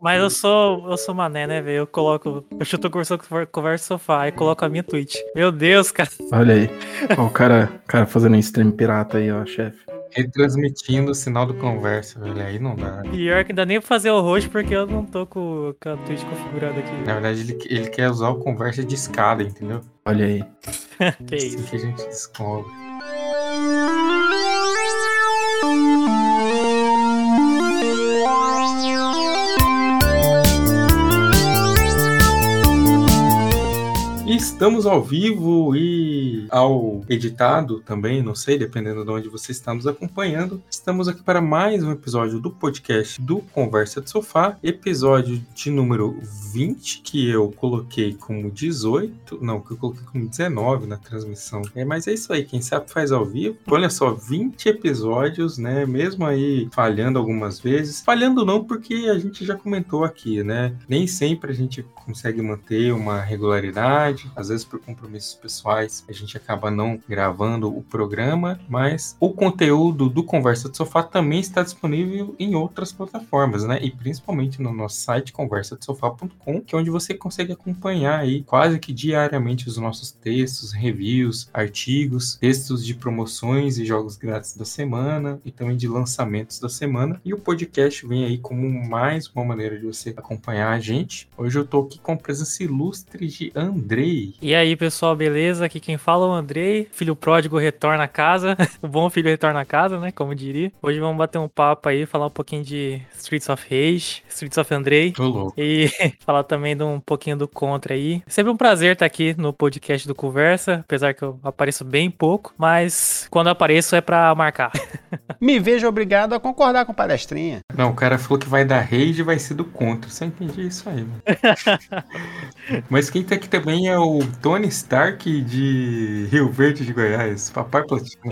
Mas eu sou, eu sou mané, né, velho? Eu coloco. Eu chuto conversa, conversa sofá e coloco a minha Twitch. Meu Deus, cara. Olha aí. Ó, o cara, cara fazendo um stream pirata aí, ó, chefe. Retransmitindo o sinal do conversa, velho. Aí não dá. Pior que ainda nem pra fazer o host porque eu não tô com, com a Twitch configurada aqui. Na verdade, ele, ele quer usar o conversa de escada, entendeu? Olha aí. que Assim isso. que a gente descobre. Estamos ao vivo e ao editado também, não sei, dependendo de onde você está nos acompanhando. Estamos aqui para mais um episódio do podcast do Conversa de Sofá, episódio de número 20, que eu coloquei como 18, não, que eu coloquei como 19 na transmissão. É, mas é isso aí, quem sabe faz ao vivo. Olha só, 20 episódios, né? Mesmo aí falhando algumas vezes. Falhando não, porque a gente já comentou aqui, né? Nem sempre a gente consegue manter uma regularidade, às vezes por compromissos pessoais a gente acaba não gravando o programa, mas o conteúdo do Conversa de Sofá também está disponível em outras plataformas, né? E principalmente no nosso site conversadesofá.com, que é onde você consegue acompanhar aí quase que diariamente os nossos textos, reviews, artigos, textos de promoções e jogos grátis da semana e também de lançamentos da semana. E o podcast vem aí como mais uma maneira de você acompanhar a gente. Hoje eu tô aqui com a presença ilustre de Andrei. E aí, pessoal, beleza? Aqui quem fala é o Andrei. Filho pródigo retorna a casa. o bom filho retorna a casa, né? Como diria. Hoje vamos bater um papo aí, falar um pouquinho de Streets of Rage, Streets of Andrei. Tô louco. E falar também de um pouquinho do Contra aí. Sempre um prazer estar aqui no podcast do Conversa, apesar que eu apareço bem pouco, mas quando eu apareço é pra marcar. Me vejo obrigado a concordar com palestrinha. Não, o cara falou que vai dar rage e vai ser do contra. Só entendi isso aí, mano. Mas quem tá aqui também é o Tony Stark de Rio Verde de Goiás. Papai Platino.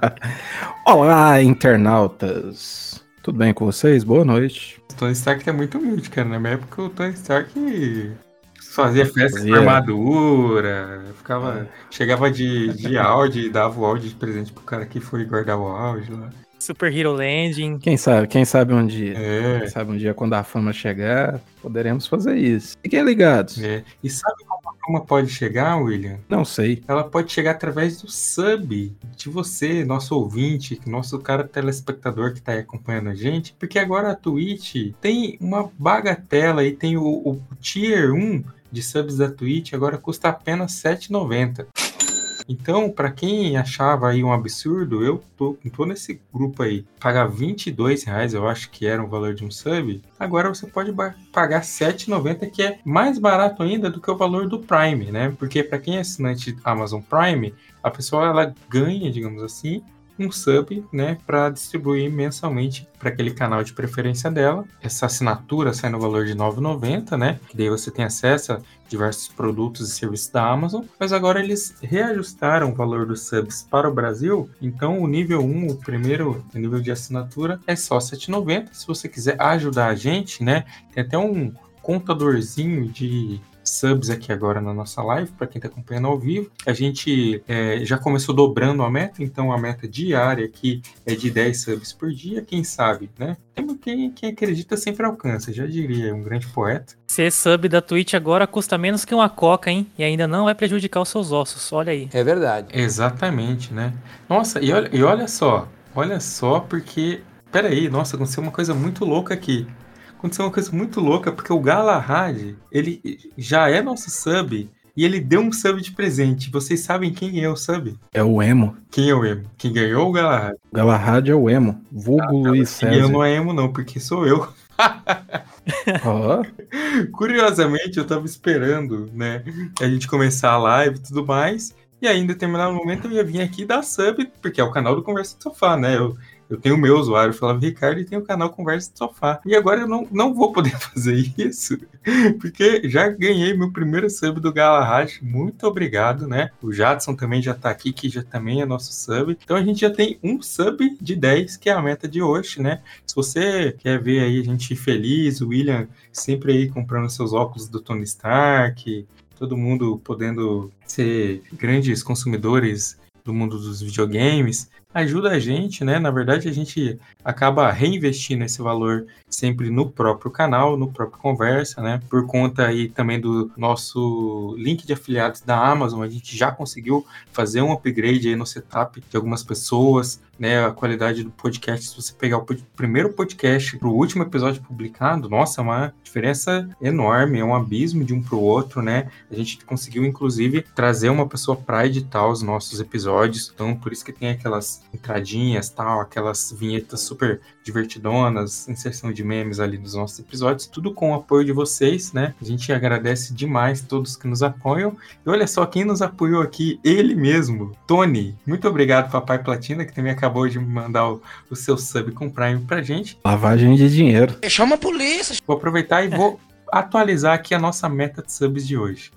Olá, internautas. Tudo bem com vocês? Boa noite. O Tony Stark tá muito humilde, cara. Na minha época o Tony Stark fazia festa com Fazia. armadura, ficava, chegava de, de áudio e dava o áudio de presente pro cara que foi guardar o áudio lá. Super Hero Landing. Quem sabe, quem sabe um dia. É, Quem sabe um dia quando a fama chegar, poderemos fazer isso. Fiquem ligados. é. E sabe como pode chegar, William? Não sei. ela pode chegar através do sub de você, nosso ouvinte, nosso cara telespectador que tá aí acompanhando a gente, porque agora a Twitch tem uma bagatela e tem o, o tier 1 de subs da Twitch, agora custa apenas R$ 7,90. Então, para quem achava aí um absurdo, eu tô, tô nesse grupo aí. Pagar 22 reais, eu acho que era o valor de um sub. Agora você pode pagar 7,90, que é mais barato ainda do que o valor do Prime, né? Porque para quem é assinante Amazon Prime, a pessoa ela ganha, digamos assim, um sub, né, para distribuir mensalmente para aquele canal de preferência dela. Essa assinatura sai no valor de R$ 9,90, né? Que daí você tem acesso a diversos produtos e serviços da Amazon, mas agora eles reajustaram o valor dos subs para o Brasil, então o nível 1, o primeiro nível de assinatura, é só R$ 7,90. Se você quiser ajudar a gente, né, tem até um contadorzinho de subs aqui agora na nossa live, para quem está acompanhando ao vivo. A gente é, já começou dobrando a meta, então a meta diária aqui é de 10 subs por dia, quem sabe, né? Tem Quem, quem acredita sempre alcança, já diria um grande poeta. Ser sub da Twitch agora custa menos que uma coca, hein? E ainda não vai prejudicar os seus ossos. Olha aí. É verdade. Exatamente, né? Nossa, e olha, e olha só, olha só, porque. Peraí, nossa, aconteceu uma coisa muito louca aqui. Aconteceu uma coisa muito louca, porque o Galahad, ele já é nosso sub e ele deu um sub de presente. Vocês sabem quem é o sub? É o Emo. Quem é o emo? Quem ganhou o Galahad? Galahad é o Emo. Vulgo Luiz E eu César. não é emo, não, porque sou eu. Ó, Curiosamente, eu tava esperando, né, a gente começar a live e tudo mais. E aí, em determinado momento, eu ia vir aqui dar sub, porque é o canal do Conversa de Sofá, né? Eu, eu tenho o meu usuário, Flávio Ricardo, e tenho o canal Conversa de Sofá. E agora eu não, não vou poder fazer isso, porque já ganhei meu primeiro sub do Galahad. Muito obrigado, né? O Jadson também já tá aqui, que já também é nosso sub. Então a gente já tem um sub de 10, que é a meta de hoje, né? Se você quer ver aí a gente feliz, o William sempre aí comprando seus óculos do Tony Stark, todo mundo podendo ser grandes consumidores do mundo dos videogames, ajuda a gente, né? Na verdade, a gente acaba reinvestindo esse valor sempre no próprio canal, no próprio Conversa, né? Por conta aí também do nosso link de afiliados da Amazon, a gente já conseguiu fazer um upgrade aí no setup de algumas pessoas, né? A qualidade do podcast, se você pegar o primeiro podcast para o último episódio publicado, nossa, é uma diferença enorme, é um abismo de um para o outro, né? A gente conseguiu, inclusive, trazer uma pessoa para editar os nossos episódios, então por isso que tem aquelas entradinhas, tal, aquelas vinhetas super divertidonas, inserção de memes ali nos nossos episódios, tudo com o apoio de vocês, né? A gente agradece demais todos que nos apoiam. E olha só quem nos apoiou aqui, ele mesmo, Tony. Muito obrigado, Papai Platina, que também acabou de mandar o, o seu sub com Prime pra gente. Lavagem de dinheiro. Chama a polícia. Vou aproveitar e vou atualizar aqui a nossa meta de subs de hoje.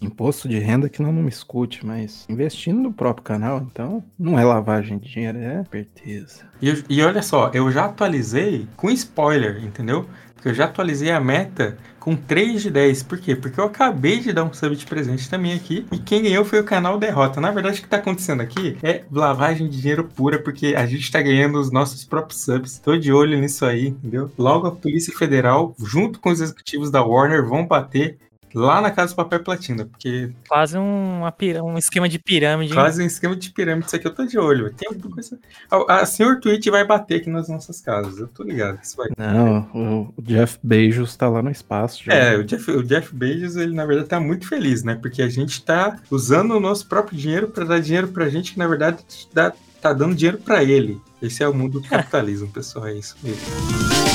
Imposto de renda que não, não me escute, mas investindo no próprio canal, então não é lavagem de dinheiro, é certeza. E, e olha só, eu já atualizei com spoiler, entendeu? Porque eu já atualizei a meta com 3 de 10. Por quê? Porque eu acabei de dar um sub de presente também aqui. E quem ganhou foi o canal Derrota. Na verdade, o que tá acontecendo aqui é lavagem de dinheiro pura, porque a gente tá ganhando os nossos próprios subs. Tô de olho nisso aí, entendeu? Logo a Polícia Federal, junto com os executivos da Warner, vão bater lá na casa do papel platina, porque. Quase um, um esquema de pirâmide. Quase um esquema de pirâmide, isso aqui eu tô de olho. Tem alguma coisa. A, a senhor Twitch vai bater aqui nas nossas casas, eu tô ligado. Isso vai... Não, o Jeff Bezos tá lá no espaço. Já. É, o Jeff, o Jeff Bezos, ele na verdade tá muito feliz, né? Porque a gente tá usando o nosso próprio dinheiro para dar dinheiro pra gente, que na verdade dá, tá dando dinheiro para ele. Esse é o mundo do capitalismo, pessoal, é isso mesmo.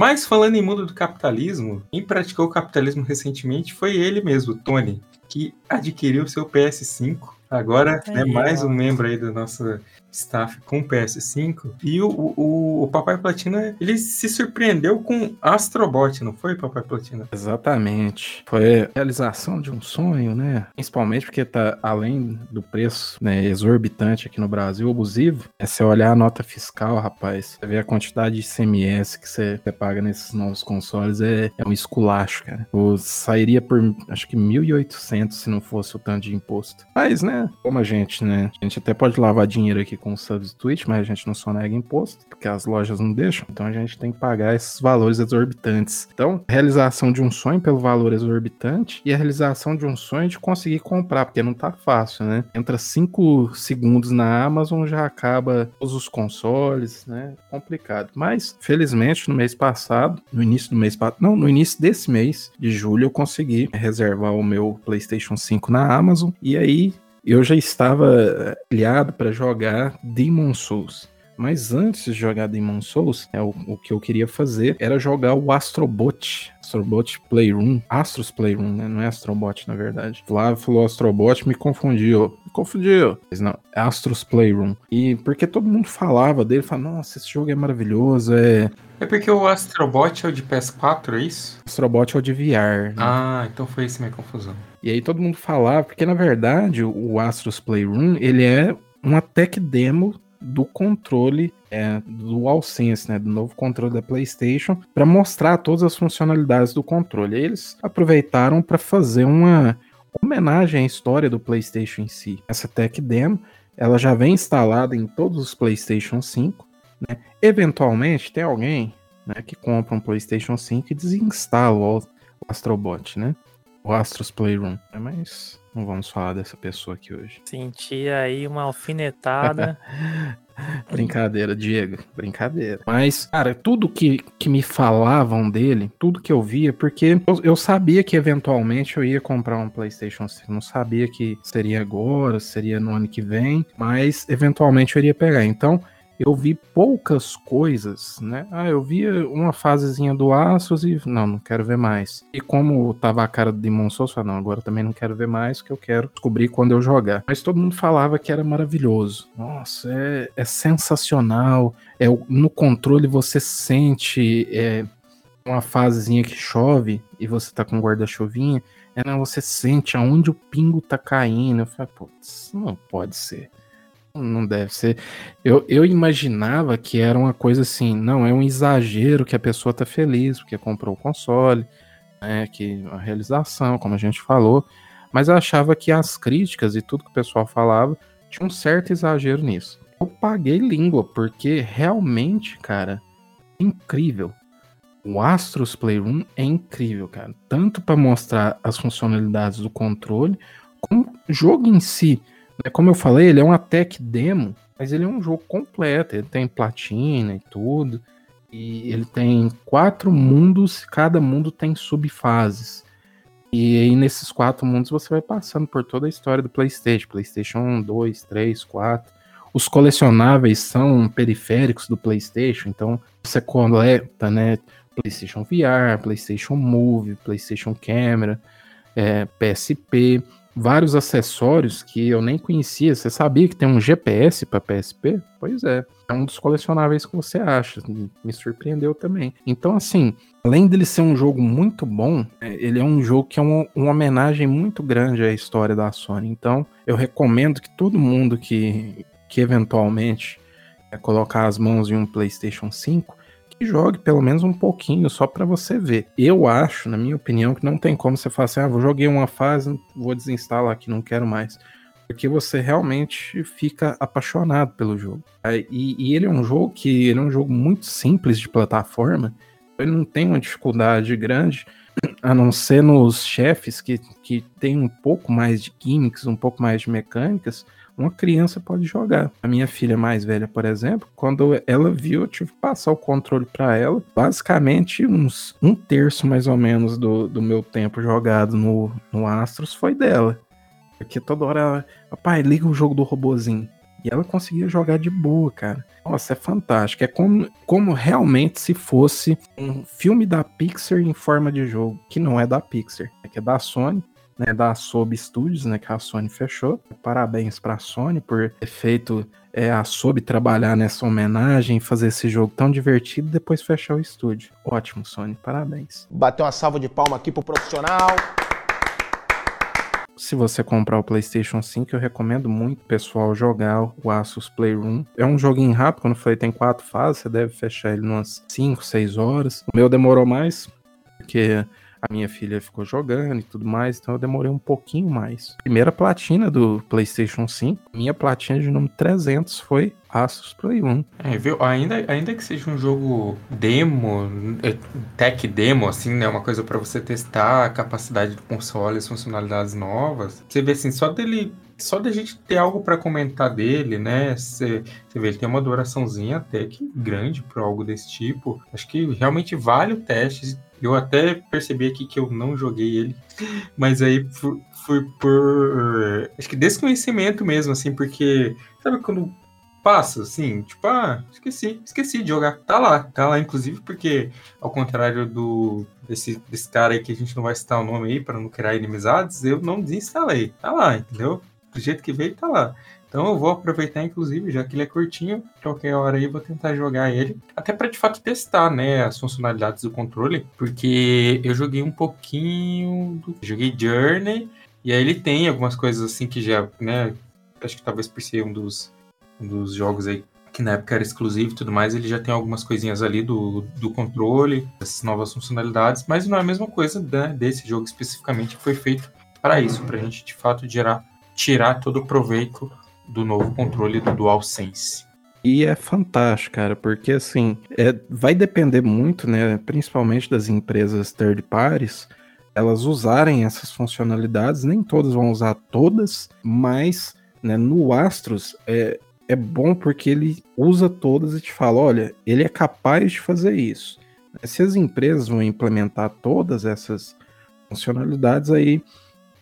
Mas falando em mundo do capitalismo, quem praticou o capitalismo recentemente foi ele mesmo, Tony, que adquiriu seu PS5. Agora é, mais um membro aí da nossa staff com PS5. E o, o, o Papai Platina, ele se surpreendeu com Astrobot, não foi, Papai Platina? Exatamente. Foi a realização de um sonho, né? Principalmente porque tá além do preço né, exorbitante aqui no Brasil, abusivo. É você olhar a nota fiscal, rapaz. Vê a quantidade de CMS que você, você paga nesses novos consoles, é, é um esculacho, cara. O, sairia por, acho que 1.800 se não fosse o tanto de imposto. Mas, né, como a gente, né? A gente até pode lavar dinheiro aqui com subs Twitch, mas a gente não sonega imposto, porque as lojas não deixam. Então a gente tem que pagar esses valores exorbitantes. Então, realização de um sonho pelo valor exorbitante e a realização de um sonho de conseguir comprar, porque não tá fácil, né? Entra 5 segundos na Amazon, já acaba todos os consoles, né? Complicado. Mas, felizmente, no mês passado, no início do mês passado, não, no início desse mês de julho, eu consegui reservar o meu PlayStation 5 na Amazon. E aí eu já estava aliado para jogar Demon Souls. Mas antes de jogar Demon Souls, é, o, o, que eu queria fazer era jogar o Astrobot. Astrobot Playroom. Astros Playroom, né? Não é Astrobot, na verdade. Flávio falou Astrobot, me confundiu. Me confundiu. Mas não, é Astros Playroom. E porque todo mundo falava dele, falava, nossa, esse jogo é maravilhoso, é... É porque o Astrobot é o de PS4, é isso? Astrobot é o de VR. Né? Ah, então foi isso minha confusão. E aí todo mundo falava, porque na verdade o Astros Playroom, ele é uma tech demo do controle é, do DualSense, né, do novo controle da PlayStation, para mostrar todas as funcionalidades do controle. E eles aproveitaram para fazer uma homenagem à história do PlayStation em si. Essa Tech Demo, ela já vem instalada em todos os PlayStation 5. Né? Eventualmente, tem alguém né, que compra um PlayStation 5 e desinstala o, Astrobot, né? O Astros Playroom. É, mas não vamos falar dessa pessoa aqui hoje. Senti aí uma alfinetada. Brincadeira, Diego. Brincadeira. Mas, cara, tudo que, que me falavam dele, tudo que eu via, porque eu, eu sabia que eventualmente eu ia comprar um PlayStation 5. Não sabia que seria agora, seria no ano que vem, mas eventualmente eu iria pegar. Então, eu vi poucas coisas, né? Ah, eu via uma fasezinha do Astros e não, não quero ver mais. E como tava a cara do Demon Souls, falei, não, agora também não quero ver mais, que eu quero descobrir quando eu jogar. Mas todo mundo falava que era maravilhoso. Nossa, é, é sensacional. É, no controle você sente é, uma fasezinha que chove e você tá com guarda-chuvinha. É, não, você sente aonde o pingo tá caindo. Eu falei, putz, não pode ser. Não deve ser. Eu, eu imaginava que era uma coisa assim, não, é um exagero que a pessoa tá feliz porque comprou o console, né, que a realização, como a gente falou, mas eu achava que as críticas e tudo que o pessoal falava tinha um certo exagero nisso. Eu paguei língua, porque realmente, cara, é incrível. O Astros Playroom é incrível, cara. Tanto para mostrar as funcionalidades do controle, como o jogo em si. Né? Como eu falei, ele é uma tech demo, mas ele é um jogo completo. Ele tem platina e tudo. E ele tem quatro mundos, cada mundo tem subfases. E aí, nesses quatro mundos, você vai passando por toda a história do PlayStation: PlayStation 1, 2, 3, 4. Os colecionáveis são periféricos do PlayStation, então você coleta, né? PlayStation VR, PlayStation Move, PlayStation Camera, é, PSP vários acessórios que eu nem conhecia. Você sabia que tem um GPS para PSP? Pois é, é um dos colecionáveis que você acha. Me surpreendeu também. Então, assim, além dele ser um jogo muito bom, é, ele é um jogo que é uma, uma homenagem muito grande à história da Sony. Então, eu recomendo que todo mundo que, que eventualmente é, colocar as mãos em um PlayStation 5 jogue pelo menos um pouquinho, só para você ver. Eu acho, na minha opinião, que não tem como você falar assim, ah, vou joguei uma fase, vou desinstalar aqui, não quero mais. Porque você realmente fica apaixonado pelo jogo. E, e ele é um jogo que ele é um jogo muito simples de plataforma. Ele não tem uma dificuldade grande, a não ser nos chefes que, que tem um pouco mais de gimmicks, um pouco mais de mecânicas uma criança pode jogar. A minha filha mais velha, por exemplo, quando ela viu, eu tive que passar o controle para ela. Basicamente, uns um terço mais ou menos do, do meu tempo jogado no, no Astros foi dela. Porque toda hora ela, papai, liga o jogo do robozinho. E ela conseguia jogar de boa, cara. Nossa, é fantástico. É como, como realmente se fosse um filme da Pixar em forma de jogo, que não é da Pixar, é que é da Sony né, da Sob Studios, né, que a Sony fechou. Parabéns para a Sony por ter feito é, a Sob trabalhar nessa homenagem, fazer esse jogo tão divertido e depois fechar o estúdio. Ótimo, Sony, parabéns. Bateu uma salva de palma aqui pro profissional. Se você comprar o PlayStation 5, eu recomendo muito pessoal jogar o Asus Playroom. É um joguinho rápido, quando eu falei tem quatro fases, você deve fechar ele umas 5, 6 horas. O meu demorou mais, porque a minha filha ficou jogando e tudo mais, então eu demorei um pouquinho mais. Primeira platina do PlayStation 5, minha platina de número 300 foi Asus Play 1. É, viu? Ainda, ainda que seja um jogo demo, é, tech demo, assim, né? Uma coisa para você testar a capacidade do console, as funcionalidades novas. Você vê assim, só dele só da gente ter algo para comentar dele, né? Você vê, ele tem uma duraçãozinha até que grande para algo desse tipo. Acho que realmente vale o teste. Eu até percebi aqui que eu não joguei ele, mas aí fui por. Acho que desconhecimento mesmo, assim, porque. Sabe quando passa, assim, tipo, ah, esqueci, esqueci de jogar. Tá lá, tá lá, inclusive, porque, ao contrário do desse, desse cara aí que a gente não vai citar o nome aí para não criar inimizades, eu não desinstalei. Tá lá, entendeu? Do jeito que veio, tá lá. Então eu vou aproveitar, inclusive, já que ele é curtinho, qualquer hora aí vou tentar jogar ele. Até para de fato testar, né, as funcionalidades do controle. Porque eu joguei um pouquinho. Do... Joguei Journey. E aí ele tem algumas coisas assim que já, né? Acho que talvez por ser um dos, um dos jogos aí que na época era exclusivo e tudo mais, ele já tem algumas coisinhas ali do, do controle, essas novas funcionalidades, mas não é a mesma coisa né, desse jogo especificamente que foi feito para isso, para a gente de fato gerar, tirar todo o proveito do novo controle do DualSense. E é fantástico, cara, porque assim, é, vai depender muito, né, principalmente das empresas third parties, elas usarem essas funcionalidades, nem todas vão usar todas, mas né, no Astros é, é bom porque ele usa todas e te fala, olha, ele é capaz de fazer isso. Se as empresas vão implementar todas essas funcionalidades, aí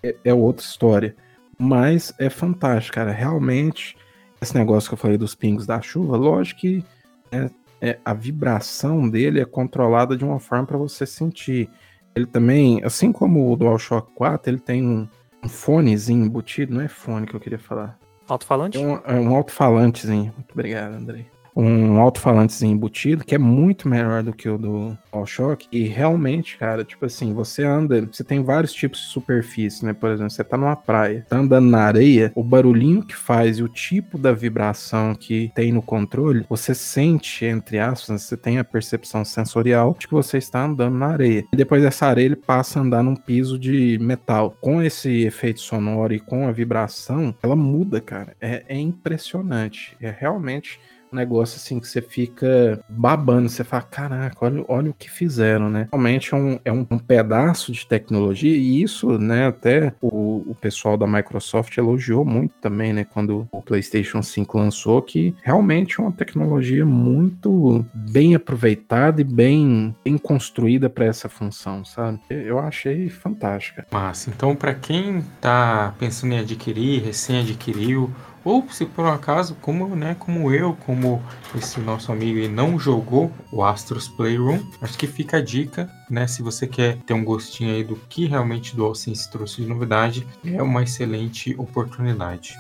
é, é outra história. Mas é fantástico, cara. Realmente, esse negócio que eu falei dos pingos da chuva, lógico que é, é, a vibração dele é controlada de uma forma para você sentir. Ele também, assim como o DualShock 4, ele tem um, um fonezinho embutido, não é fone que eu queria falar. Alto-falante? É um, é um alto-falantezinho. Muito obrigado, Andrei. Um alto-falante embutido que é muito melhor do que o do DualShock. E realmente, cara, tipo assim, você anda, você tem vários tipos de superfície, né? Por exemplo, você tá numa praia, tá andando na areia, o barulhinho que faz e o tipo da vibração que tem no controle, você sente, entre aspas, você tem a percepção sensorial de que você está andando na areia. E depois dessa areia ele passa a andar num piso de metal. Com esse efeito sonoro e com a vibração, ela muda, cara. É, é impressionante. É realmente um negócio assim que você fica babando, você fala, caraca, olha, olha o que fizeram, né? Realmente é, um, é um, um pedaço de tecnologia, e isso, né, até o, o pessoal da Microsoft elogiou muito também, né, quando o PlayStation 5 lançou, que realmente é uma tecnologia muito bem aproveitada e bem, bem construída para essa função, sabe? Eu achei fantástica. Massa. Então, para quem tá pensando em adquirir, recém adquiriu, ou se por um acaso, como, né, como eu, como esse nosso amigo não jogou o Astros Playroom, acho que fica a dica, né, se você quer ter um gostinho aí do que realmente o DualSense trouxe de novidade, é uma excelente oportunidade.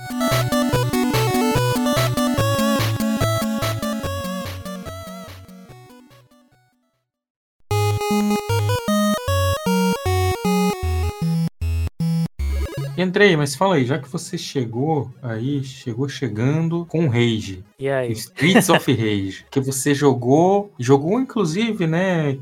Entrei, mas fala aí, já que você chegou aí, chegou chegando com Rage. E aí? Streets of Rage. Que você jogou, jogou inclusive, né,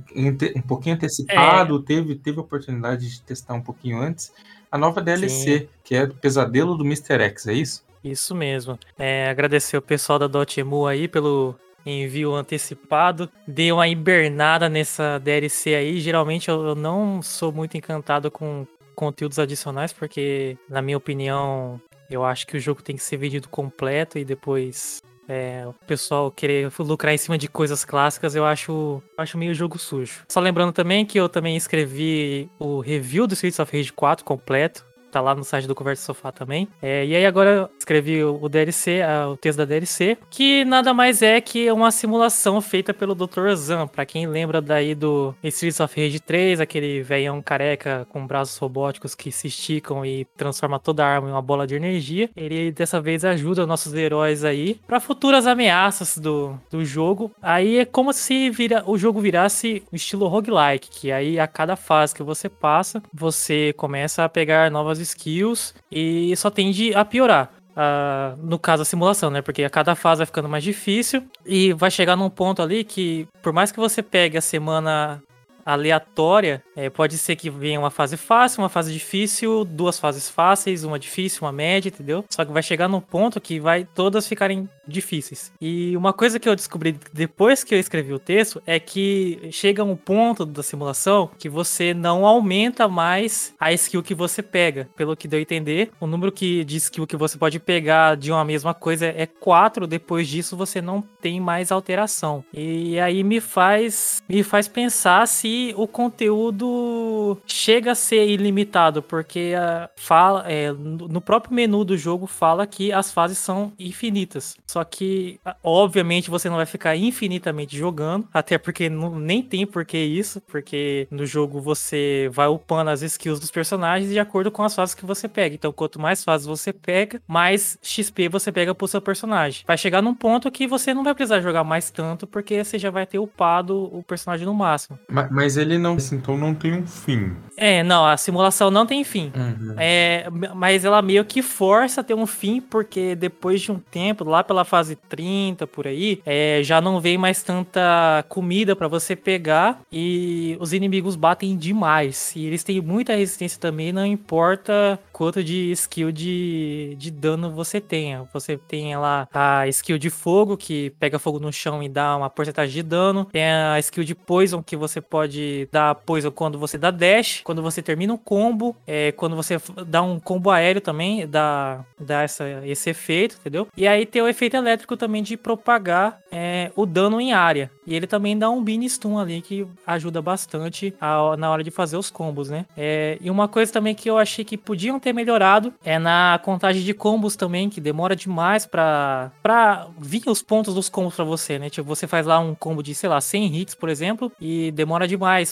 um pouquinho antecipado, é. teve, teve a oportunidade de testar um pouquinho antes. A nova DLC, Sim. que é do Pesadelo do Mr. X, é isso? Isso mesmo. É, agradecer o pessoal da Dotemu aí pelo envio antecipado. Dei uma hibernada nessa DLC aí. Geralmente eu não sou muito encantado com conteúdos adicionais, porque, na minha opinião, eu acho que o jogo tem que ser vendido completo e depois é, o pessoal querer lucrar em cima de coisas clássicas, eu acho, acho meio jogo sujo. Só lembrando também que eu também escrevi o review do Streets of Rage 4 completo tá lá no site do Conversa Sofá também. É, e aí agora escrevi o DLC, o texto da DLC, que nada mais é que uma simulação feita pelo Dr. Zan, para quem lembra daí do Streets of Rage 3, aquele velhão careca com braços robóticos que se esticam e transforma toda a arma em uma bola de energia. Ele dessa vez ajuda nossos heróis aí para futuras ameaças do, do jogo. Aí é como se vira, o jogo virasse o estilo roguelike, que aí a cada fase que você passa, você começa a pegar novas skills e só tende a piorar. Uh, no caso, a simulação, né? Porque a cada fase vai ficando mais difícil e vai chegar num ponto ali que, por mais que você pegue a semana aleatória, é, pode ser que venha uma fase fácil, uma fase difícil, duas fases fáceis, uma difícil, uma média, entendeu? Só que vai chegar num ponto que vai todas ficarem difíceis. E uma coisa que eu descobri depois que eu escrevi o texto é que chega um ponto da simulação que você não aumenta mais a skill que você pega. Pelo que deu a entender, o número que, de skill que você pode pegar de uma mesma coisa é 4, depois disso você não tem mais alteração. E aí me faz me faz pensar se o conteúdo chega a ser ilimitado, porque fala é, no próprio menu do jogo fala que as fases são infinitas. Só que, obviamente, você não vai ficar infinitamente jogando, até porque não, nem tem por que isso, porque no jogo você vai upando as skills dos personagens de acordo com as fases que você pega. Então, quanto mais fases você pega, mais XP você pega pro seu personagem. Vai chegar num ponto que você não vai precisar jogar mais tanto, porque você já vai ter upado o personagem no máximo. Mas, mas ele não, então não tem um fim. É, não, a simulação não tem fim. Uhum. É, mas ela meio que força a ter um fim, porque depois de um tempo, lá pela fase 30 por aí, é, já não vem mais tanta comida para você pegar e os inimigos batem demais. E eles têm muita resistência também, não importa quanto de skill de, de dano você tenha. Você tem lá a skill de fogo, que pega fogo no chão e dá uma porcentagem de dano. Tem a skill de poison, que você pode dar poison quando você dá dash. Quando você termina um combo, é, quando você dá um combo aéreo também, dá, dá essa, esse efeito, entendeu? E aí tem o efeito elétrico também de propagar é, o dano em área. E ele também dá um bean stun ali que ajuda bastante a, na hora de fazer os combos, né? É, e uma coisa também que eu achei que podiam ter melhorado é na contagem de combos também, que demora demais pra, pra vir os pontos dos combos pra você, né? Tipo, você faz lá um combo de, sei lá, 100 hits, por exemplo, e demora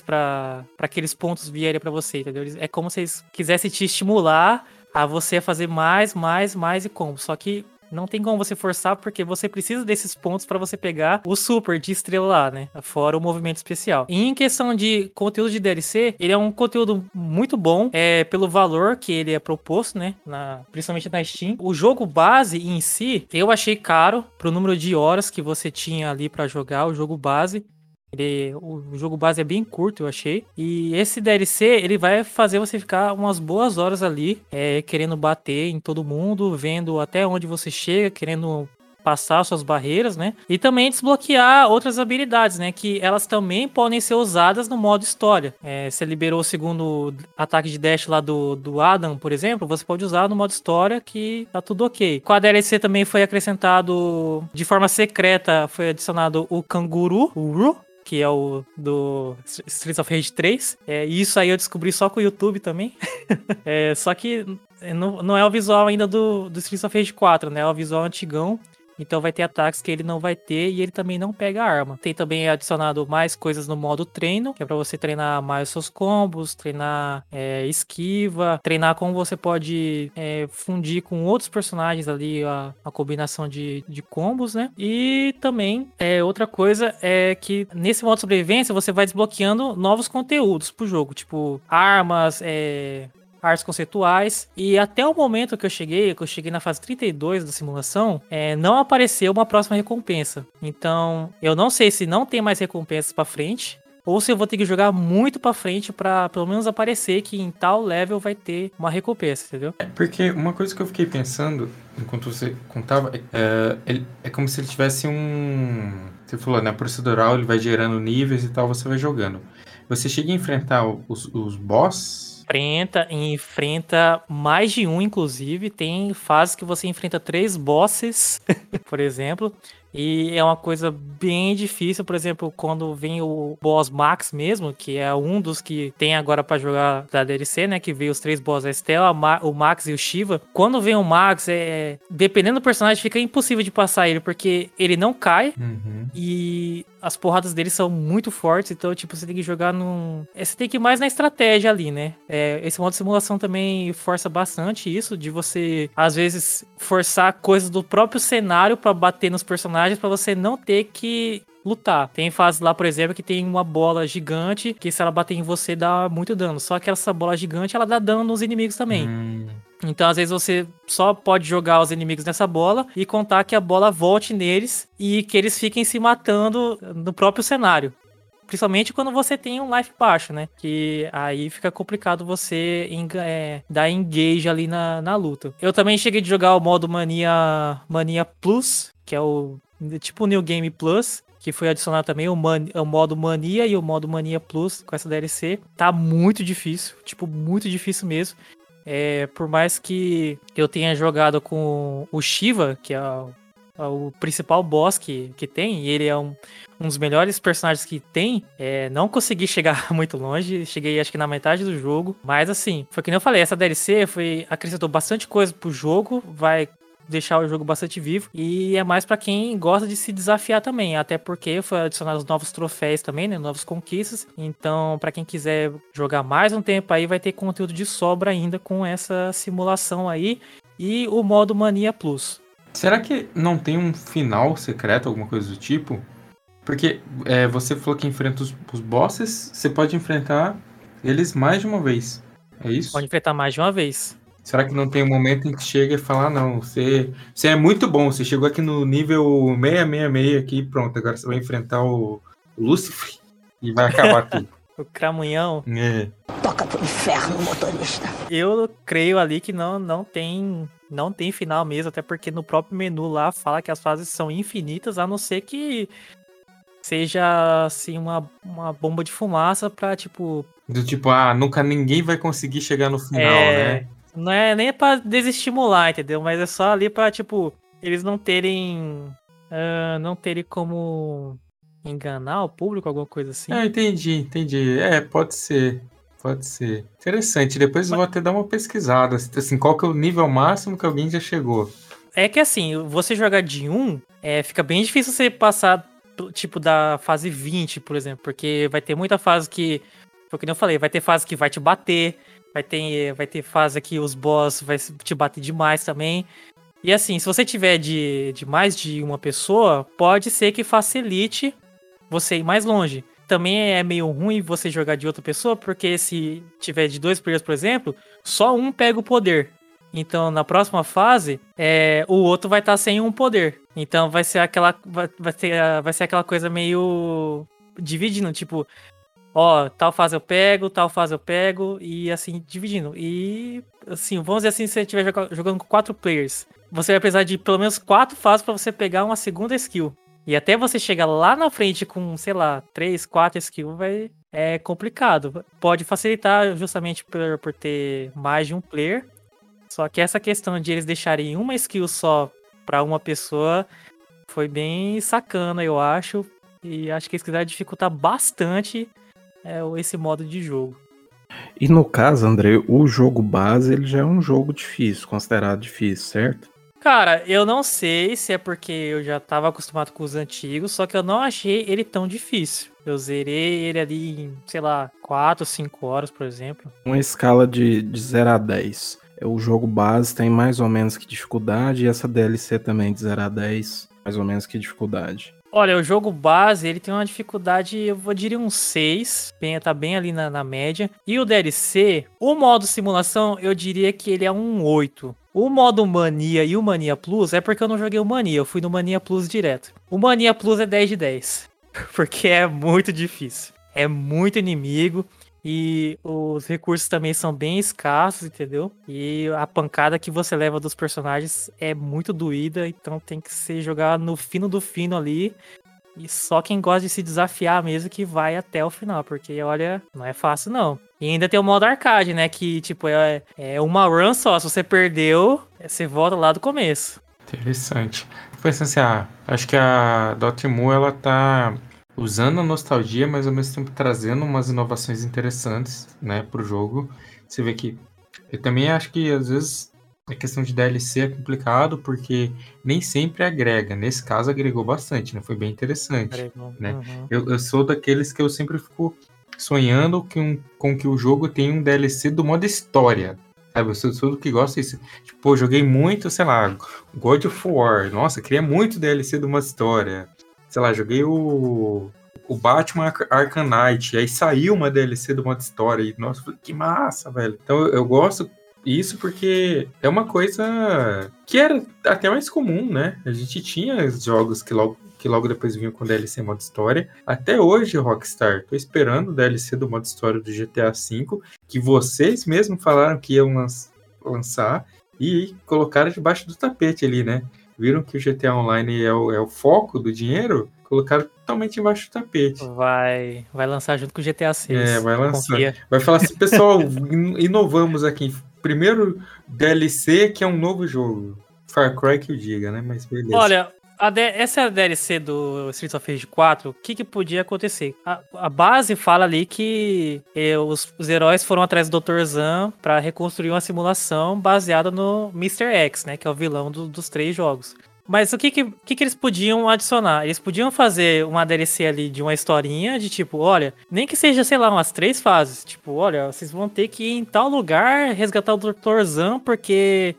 pra, pra aqueles pontos vierem pra você, entendeu? É como se eles quisessem te estimular a você fazer mais, mais, mais e combo. Só que Não tem como você forçar, porque você precisa desses pontos para você pegar o super de estrela lá, né? Fora o movimento especial. E em questão de conteúdo de DLC, ele é um conteúdo muito bom, é pelo valor que ele é proposto, né? Na, principalmente na Steam. O jogo base em si, eu achei caro pro número de horas que você tinha ali para jogar o jogo base. Ele, o jogo base é bem curto, eu achei. E esse DLC, ele vai fazer você ficar umas boas horas ali, é, querendo bater em todo mundo, vendo até onde você chega, querendo passar suas barreiras, né? E também desbloquear outras habilidades, né? Que elas também podem ser usadas no modo história. É, você liberou o segundo ataque de dash lá do, do Adam, por exemplo, você pode usar no modo história que tá tudo ok. Com a DLC também foi acrescentado de forma secreta, foi adicionado o canguru, o Ru, que é o do Streets of Rage 3. É, isso aí eu descobri só com o YouTube também. é, só que não, não é o visual ainda do, do Streets of Rage 4, né? É o visual antigão. Então vai ter ataques que ele não vai ter e ele também não pega arma. Tem também adicionado mais coisas no modo treino, que é para você treinar mais seus combos, treinar é, esquiva, treinar como você pode é, fundir com outros personagens ali a, a combinação de, de combos, né? E também é, outra coisa é que nesse modo sobrevivência você vai desbloqueando novos conteúdos pro jogo, tipo armas, é, artes conceituais. E até o momento que eu cheguei, que eu cheguei na fase 32 da simulação, é, não apareceu uma próxima recompensa. Então, eu não sei se não tem mais recompensas para frente. Ou se eu vou ter que jogar muito pra frente para pelo menos aparecer que em tal level vai ter uma recompensa, entendeu? É porque uma coisa que eu fiquei pensando enquanto você contava é, é, é como se ele tivesse um. Você falou, né? Procedural, ele vai gerando níveis e tal, você vai jogando. Você chega a enfrentar os, os boss enfrenta, enfrenta mais de um, inclusive. Tem fases que você enfrenta três bosses, por exemplo. E é uma coisa bem difícil, por exemplo, quando vem o boss Max mesmo, que é um dos que tem agora para jogar da DLC, né? Que veio os três boss, a Estela, o Max e o Shiva. Quando vem o Max, é dependendo do personagem, fica impossível de passar ele, porque ele não cai uhum. e as porradas dele são muito fortes, então, tipo, você tem que jogar num. É, você tem que ir mais na estratégia ali, né? É, esse modo de simulação também força bastante isso, de você, às vezes, forçar coisas do próprio cenário para bater nos personagens, para você não ter que lutar. Tem fases lá, por exemplo, que tem uma bola gigante que se ela bater em você dá muito dano. Só que essa bola gigante ela dá dano nos inimigos também. Hum. Então, às vezes, você só pode jogar os inimigos nessa bola e contar que a bola volte neles e que eles fiquem se matando no próprio cenário. Principalmente quando você tem um life baixo, né? Que aí fica complicado você é, dar engage ali na, na luta. Eu também cheguei de jogar o modo Mania, Mania Plus, que é o tipo New Game Plus, que foi adicionado também o, man, o modo Mania e o modo Mania Plus com essa DLC. Tá muito difícil, tipo, muito difícil mesmo. É, por mais que eu tenha jogado com o Shiva, que é o, é o principal boss que, que tem, e ele é um, um dos melhores personagens que tem, é, não consegui chegar muito longe, cheguei acho que na metade do jogo, mas assim, foi que nem eu falei, essa DLC foi, acrescentou bastante coisa pro jogo, vai deixar o jogo bastante vivo. E é mais para quem gosta de se desafiar também, até porque foi adicionados novos troféus também, né, novas conquistas. Então, para quem quiser jogar mais um tempo aí, vai ter conteúdo de sobra ainda com essa simulação aí e o modo Mania Plus. Será que não tem um final secreto, alguma coisa do tipo? Porque é, você falou que enfrenta os, os bosses, você pode enfrentar eles mais de uma vez. É isso? Pode enfrentar mais de uma vez. Será que não tem um momento em que chega e fala, ah, não, você, você é muito bom, você chegou aqui no nível 666 aqui, pronto, agora você vai enfrentar o, o Lucifer e vai acabar tudo. o Cramunhão. É. Toca pro inferno, motorista. Eu creio ali que não, não tem não tem final mesmo, até porque no próprio menu lá fala que as fases são infinitas, a não ser que seja assim uma, uma bomba de fumaça pra tipo. Do tipo, ah, nunca ninguém vai conseguir chegar no final, é... né? Não é nem pra desestimular, entendeu? Mas é só ali pra, tipo, eles não terem. Uh, não terem como enganar o público, alguma coisa assim. É, entendi, entendi. É, pode ser. Pode ser. Interessante. Depois eu vou até dar uma pesquisada. Assim, qual que é o nível máximo que alguém já chegou? É que assim, você jogar de 1, é, fica bem difícil você passar, tipo, da fase 20, por exemplo. Porque vai ter muita fase que. Foi o que eu falei, vai ter fase que vai te bater, Vai ter, vai ter fase que os boss vai te bater demais também. E assim, se você tiver de, de mais de uma pessoa, pode ser que facilite você ir mais longe. Também é meio ruim você jogar de outra pessoa, porque se tiver de dois players, por exemplo, só um pega o poder. Então, na próxima fase, é, o outro vai estar tá sem um poder. Então, vai ser aquela, vai, vai, ter, vai ser aquela coisa meio dividindo, tipo, ó, tal fase eu pego, tal fase eu pego, e assim, dividindo. E, assim, vamos dizer assim, se você estiver jogando com quatro players, você vai precisar de pelo menos quatro fases para você pegar uma segunda skill. E até você chegar lá na frente com, sei lá, três, quatro skills, vai, é complicado. Pode facilitar justamente por, por ter mais de um player, só que essa questão de eles deixarem uma skill só para uma pessoa foi bem sacana, eu acho. E acho que eles quiseram dificultar bastante é, esse modo de jogo. E no caso, André, o jogo base ele já é um jogo difícil, considerado difícil, certo? Cara, eu não sei se é porque eu já estava acostumado com os antigos, só que eu não achei ele tão difícil. Eu zerei ele ali em, sei lá, 4, 5 horas, por exemplo. Uma escala de, de 0 a 10. O jogo base tem mais ou menos que dificuldade e essa DLC também de 0 a 10, mais ou menos que dificuldade. Olha, o jogo base, ele tem uma dificuldade, eu vou dizer um 6, bem, tá bem ali na, na, média. E o DLC, o modo simulação, eu diria que ele é um 8. O modo Mania e o Mania Plus é porque eu não joguei o Mania, eu fui no Mania Plus direto. O Mania Plus é 10 de 10, porque é muito difícil. É muito inimigo. E os recursos também são bem escassos, entendeu? E a pancada que você leva dos personagens é muito doída, então tem que ser jogar no fino do fino ali. E só quem gosta de se desafiar mesmo que vai até o final, porque olha, não é fácil não. E ainda tem o modo arcade, né? Que tipo, é, é uma run só. Se você perdeu, você volta lá do começo. Interessante. Foi assim, ah, acho que a Dotemu ela tá usando a nostalgia, mas ao mesmo tempo trazendo umas inovações interessantes, né, pro jogo. Você vê que eu também acho que às vezes a questão de DLC é complicado porque nem sempre agrega. Nesse caso agregou bastante, né? Foi bem interessante, Agregou. né? Uhum. Eu, eu sou daqueles que eu sempre fico sonhando que um, com que o jogo tenha um DLC do modo história. Sabe, eu sou, sou do que gosta disso. Tipo, joguei muito, sei lá, God of War. Nossa, queria muito DLC do modo história sei lá, joguei o, o Batman Arkham Knight, aí saiu uma DLC do modo história, e nossa, que massa, velho. Então eu, gosto isso porque é uma coisa que era até mais comum, né? A gente tinha jogos que logo, que logo depois vinham com DLC modo história. Até hoje, Rockstar, tô esperando o DLC do modo história do GTA V, que vocês mesmos falaram que iam lançar e colocaram debaixo do tapete ali, né? Viram que o GTA Online é o, é o foco do dinheiro, colocaram totalmente embaixo do tapete. Vai, vai lançar junto com o GTA 6. É, vai lançar. Confia. Vai falar assim, pessoal, inovamos aqui. Primeiro DLC que é um novo jogo. Far Cry que o diga, né? Mas beleza. Olha, essa é a DLC do Streets of Rage 4. O que, que podia acontecer? A, a base fala ali que eh, os, os, heróis foram atrás do Dr. Zan para reconstruir uma simulação baseada no Mr. X, né? Que é o vilão do, dos três jogos. Mas o que que, que que, eles podiam adicionar? Eles podiam fazer uma DLC ali de uma historinha de tipo, olha, nem que seja, sei lá, umas três fases. Tipo, olha, vocês vão ter que ir em tal lugar resgatar o Dr. Zan porque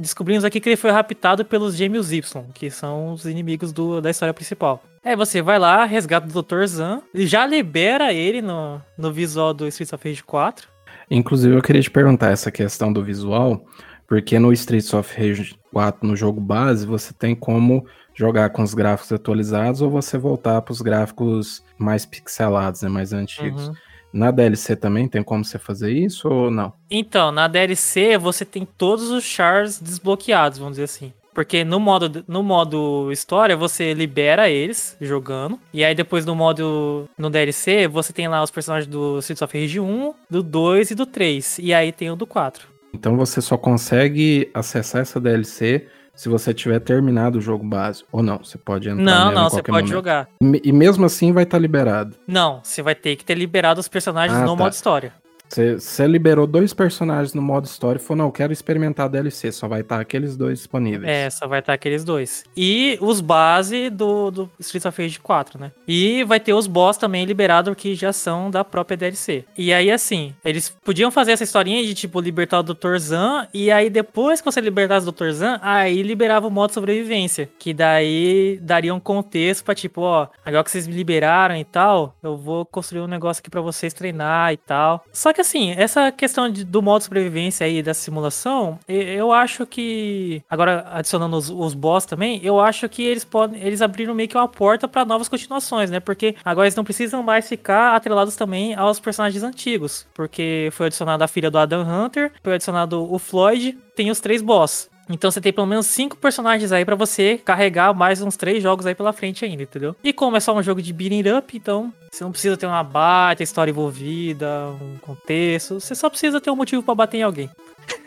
descobrimos aqui que ele foi raptado pelos Gêmeos Y, que são os inimigos do, da história principal. Aí você vai lá, resgata o Dr. Zan, e já libera ele no, no visual do Streets of Rage 4. Inclusive, eu queria te perguntar essa questão do visual, porque no Streets of Rage 4, no jogo base, você tem como jogar com os gráficos atualizados ou você voltar para os gráficos mais pixelados, né, mais antigos. Uhum. Na DLC também tem como você fazer isso ou não? Então, na DLC você tem todos os chars desbloqueados, vamos dizer assim. Porque no modo, no modo história você libera eles jogando. E aí depois no modo. No DLC você tem lá os personagens do Streets of Rage 1, do 2 e do 3. E aí tem o do 4. Então você só consegue acessar essa DLC se você tiver terminado o jogo base. Ou não, você pode entrar Não, não, você pode momento. jogar. E, e, mesmo assim vai estar tá liberado. Não, você vai ter que ter liberado os personagens ah, no tá. modo história. Você liberou dois personagens no modo história e falou, não, eu quero experimentar DLC, só vai estar aqueles dois disponíveis. É, só vai estar aqueles dois. E os base do, do Streets of Rage 4, né? E vai ter os boss também liberados que já são da própria DLC. E aí, assim, eles podiam fazer essa historinha de, tipo, libertar o Dr. Zan, e aí depois que você libertasse o Dr. Zan, aí liberava o modo sobrevivência, que daí daria um contexto pra, tipo, ó, agora que vocês me liberaram e tal, eu vou construir um negócio aqui pra vocês treinar e tal. Só que, assim, essa questão de, do modo sobrevivência aí, da simulação, eu acho que, agora adicionando os, os boss também, eu acho que eles podem, eles abriram meio que uma porta para novas continuações, né? Porque agora eles não precisam mais ficar atrelados também aos personagens antigos, porque foi adicionada a filha do Adam Hunter, foi adicionado o Floyd, tem os três boss. Então você tem pelo menos cinco personagens aí para você carregar mais uns três jogos aí pela frente ainda, entendeu? E como é só um jogo de beating up, então você não precisa ter uma baita história envolvida, um contexto, você só precisa ter um motivo para bater em alguém.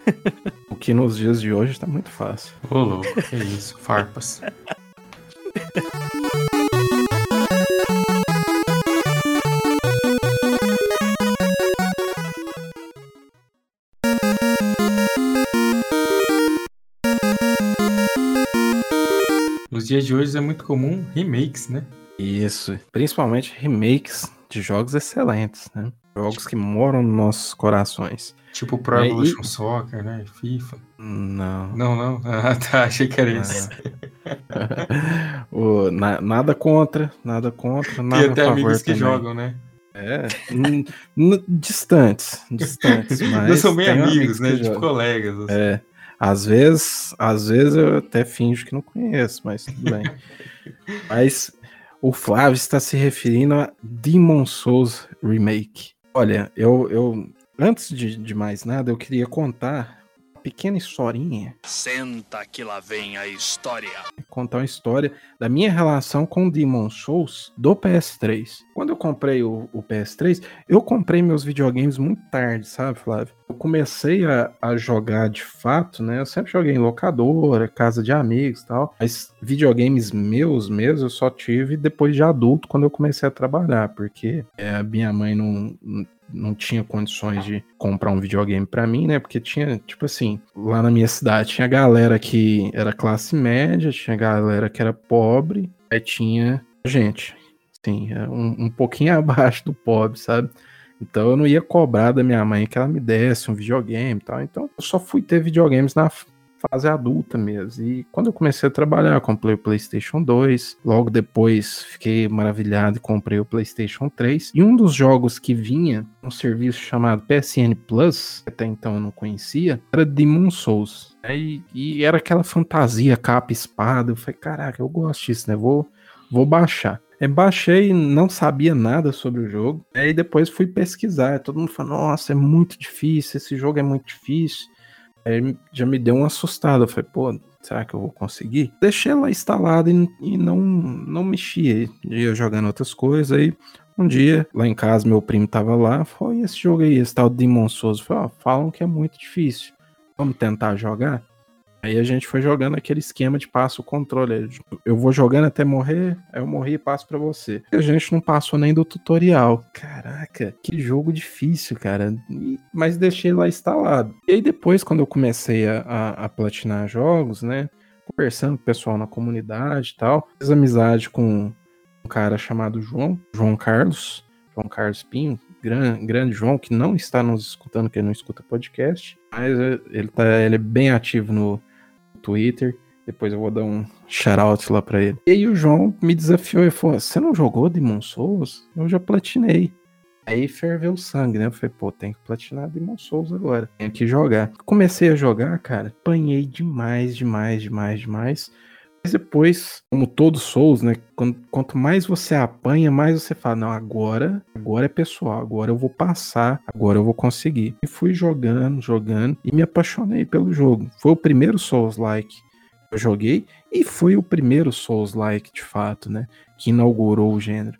o que nos dias de hoje tá muito fácil. Ô, louco, que isso, farpas. Nos dias de hoje é muito comum remakes, né? Isso, principalmente remakes de jogos excelentes, né? Jogos que moram nos nossos corações. Tipo Pro é, Evolution e... Soccer, né? FIFA. Não. Não, não? Ah, tá. Achei que era isso. o, na, nada contra, nada contra, nada Tem até amigos que também. jogam, né? É, distantes, distantes, mas... Não são bem amigos, né? Tipo colegas. Assim. É, às vezes, às vezes eu até finjo que não conheço, mas tudo bem. mas o Flávio está se referindo a Demon Souls Remake. Olha, eu, eu antes de, de mais nada, eu queria contar pequena historinha. Senta que lá vem a história. Contar uma história da minha relação com Demon Souls do PS3. Quando eu comprei o, o PS3, eu comprei meus videogames muito tarde, sabe, Flávio? Eu comecei a, a, jogar de fato, né? Eu sempre joguei em locadora, casa de amigos e tal. Mas videogames meus mesmo eu só tive depois de adulto, quando eu comecei a trabalhar, porque é, a minha mãe não, não tinha condições de comprar um videogame para mim, né? Porque tinha, tipo assim, lá na minha cidade tinha galera que era classe média, tinha galera que era pobre, aí tinha gente, assim, um, um pouquinho abaixo do pobre, sabe? Então eu não ia cobrar da minha mãe que ela me desse um videogame e tal. Então eu só fui ter videogames na fase adulta mesmo. E quando eu comecei a trabalhar, comprei o PlayStation 2. Logo depois fiquei maravilhado e comprei o PlayStation 3. E um dos jogos que vinha um serviço chamado PSN Plus, que até então eu não conhecia, era Demon Souls. E, e era aquela fantasia, capa, espada. Eu falei, caraca, eu gosto disso, né? Vou, vou baixar. Eu baixei, não sabia nada sobre o jogo. Aí depois fui pesquisar. Todo mundo falou: Nossa, é muito difícil. Esse jogo é muito difícil. Aí já me deu uma assustada. Eu falei, pô, será que eu vou conseguir? Deixei lá instalado e, e não, não mexi. Ia jogando outras coisas. Aí um dia, lá em casa, meu primo tava lá. E esse jogo aí, esse tal Demon Souls? Eu falei, ó, falam que é muito difícil. Vamos tentar jogar? Aí a gente foi jogando aquele esquema de passo o controle. Eu vou jogando até morrer, aí eu morri e passo para você. E a gente não passou nem do tutorial. Caraca, que jogo difícil, cara. mas deixei lá instalado. E aí depois, quando eu comecei a, a, a platinar jogos, né? Conversando com o pessoal na comunidade e tal. Fiz amizade com um cara chamado João, João Carlos. João Carlos Pinho, grande, grande João, que não está nos escutando, que não escuta podcast, mas ele, tá, ele é bem ativo no, Twitter. Depois eu vou dar um shout lá pra ele. E aí o João me desafiou e falou: Você não jogou Demon Souls? Eu já platinei. Aí ferveu o sangue, né? Eu falei, pô, tem que platinar Demon Souls agora. Tenho que jogar. Comecei a jogar, cara. Apanhei demais, demais, demais, demais. Depois, como todo Souls, né? Quanto mais você apanha, mais você fala, não, agora, agora é pessoal, agora eu vou passar, agora eu vou conseguir. E fui jogando, jogando e me apaixonei pelo jogo. Foi o primeiro Souls-like que eu joguei e foi o primeiro Souls-like, de fato, né? Que inaugurou o gênero.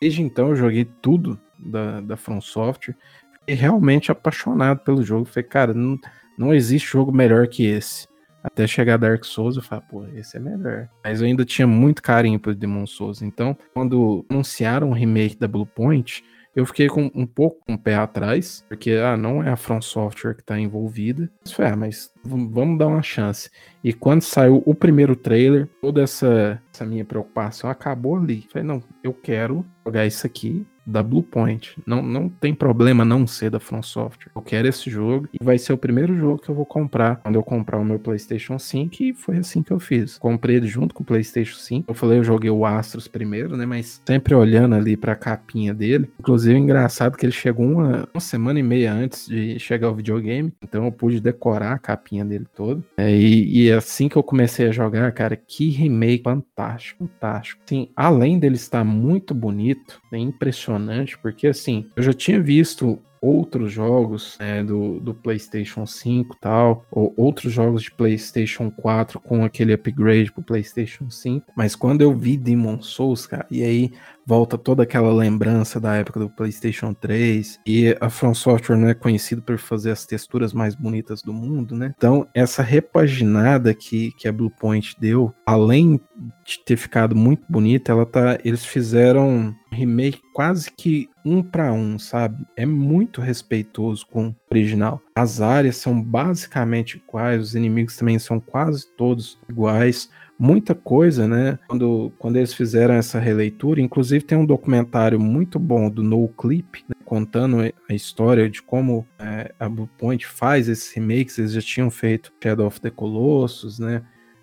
Desde então eu joguei tudo da, da From Software. Fiquei realmente apaixonado pelo jogo. Falei, cara, não, não existe jogo melhor que esse. Até chegar Dark Souls, eu falei, pô, esse é melhor. Mas eu ainda tinha muito carinho pro Demon Souls. Então, quando anunciaram o remake da Blue Point, Eu fiquei com um pouco com um o pé atrás, porque ah, não é a From Software que tá envolvida. Mas foi, ah, mas vamos dar uma chance. E quando saiu o primeiro trailer, toda essa, essa minha preocupação acabou ali. Falei, não, eu quero jogar isso aqui da Bluepoint. Não, não tem problema não ser da From Software. Eu quero esse jogo e vai ser o primeiro jogo que eu vou comprar quando eu comprar o meu PlayStation 5 e foi assim que eu fiz. Comprei ele junto com o PlayStation 5. Eu falei, eu joguei o Astros primeiro, né? Mas sempre olhando ali pra capinha dele. Inclusive, engraçado que ele chegou uma, uma semana e meia antes de chegar o videogame. Então eu pude decorar a capinha dele todo. É, e, e assim que eu comecei a jogar, cara, que remake fantástico, fantástico. Sim, além dele estar muito bonito, é impressionante, porque assim, eu já tinha visto outros jogos né, do, do PlayStation 5 tal, ou outros jogos de PlayStation 4 com aquele upgrade pro PlayStation 5. Mas quando eu vi Demon Souls, cara, e aí volta toda aquela lembrança da época do PlayStation 3 e a From Software não é conhecido por fazer as texturas mais bonitas do mundo, né? Então, essa repaginada que, que a Bluepoint deu, além de ter ficado muito bonita, ela tá, eles fizeram remake quase que um para um, sabe? É muito respeitoso com o original. As áreas são basicamente iguais, os inimigos também são quase todos iguais muita coisa, né? Quando, quando eles fizeram essa releitura, inclusive tem um documentário muito bom do No Clip, né? contando a história de como é, a Bluepoint faz esses remakes. Eles já tinham feito Shadow of the Colossus, né?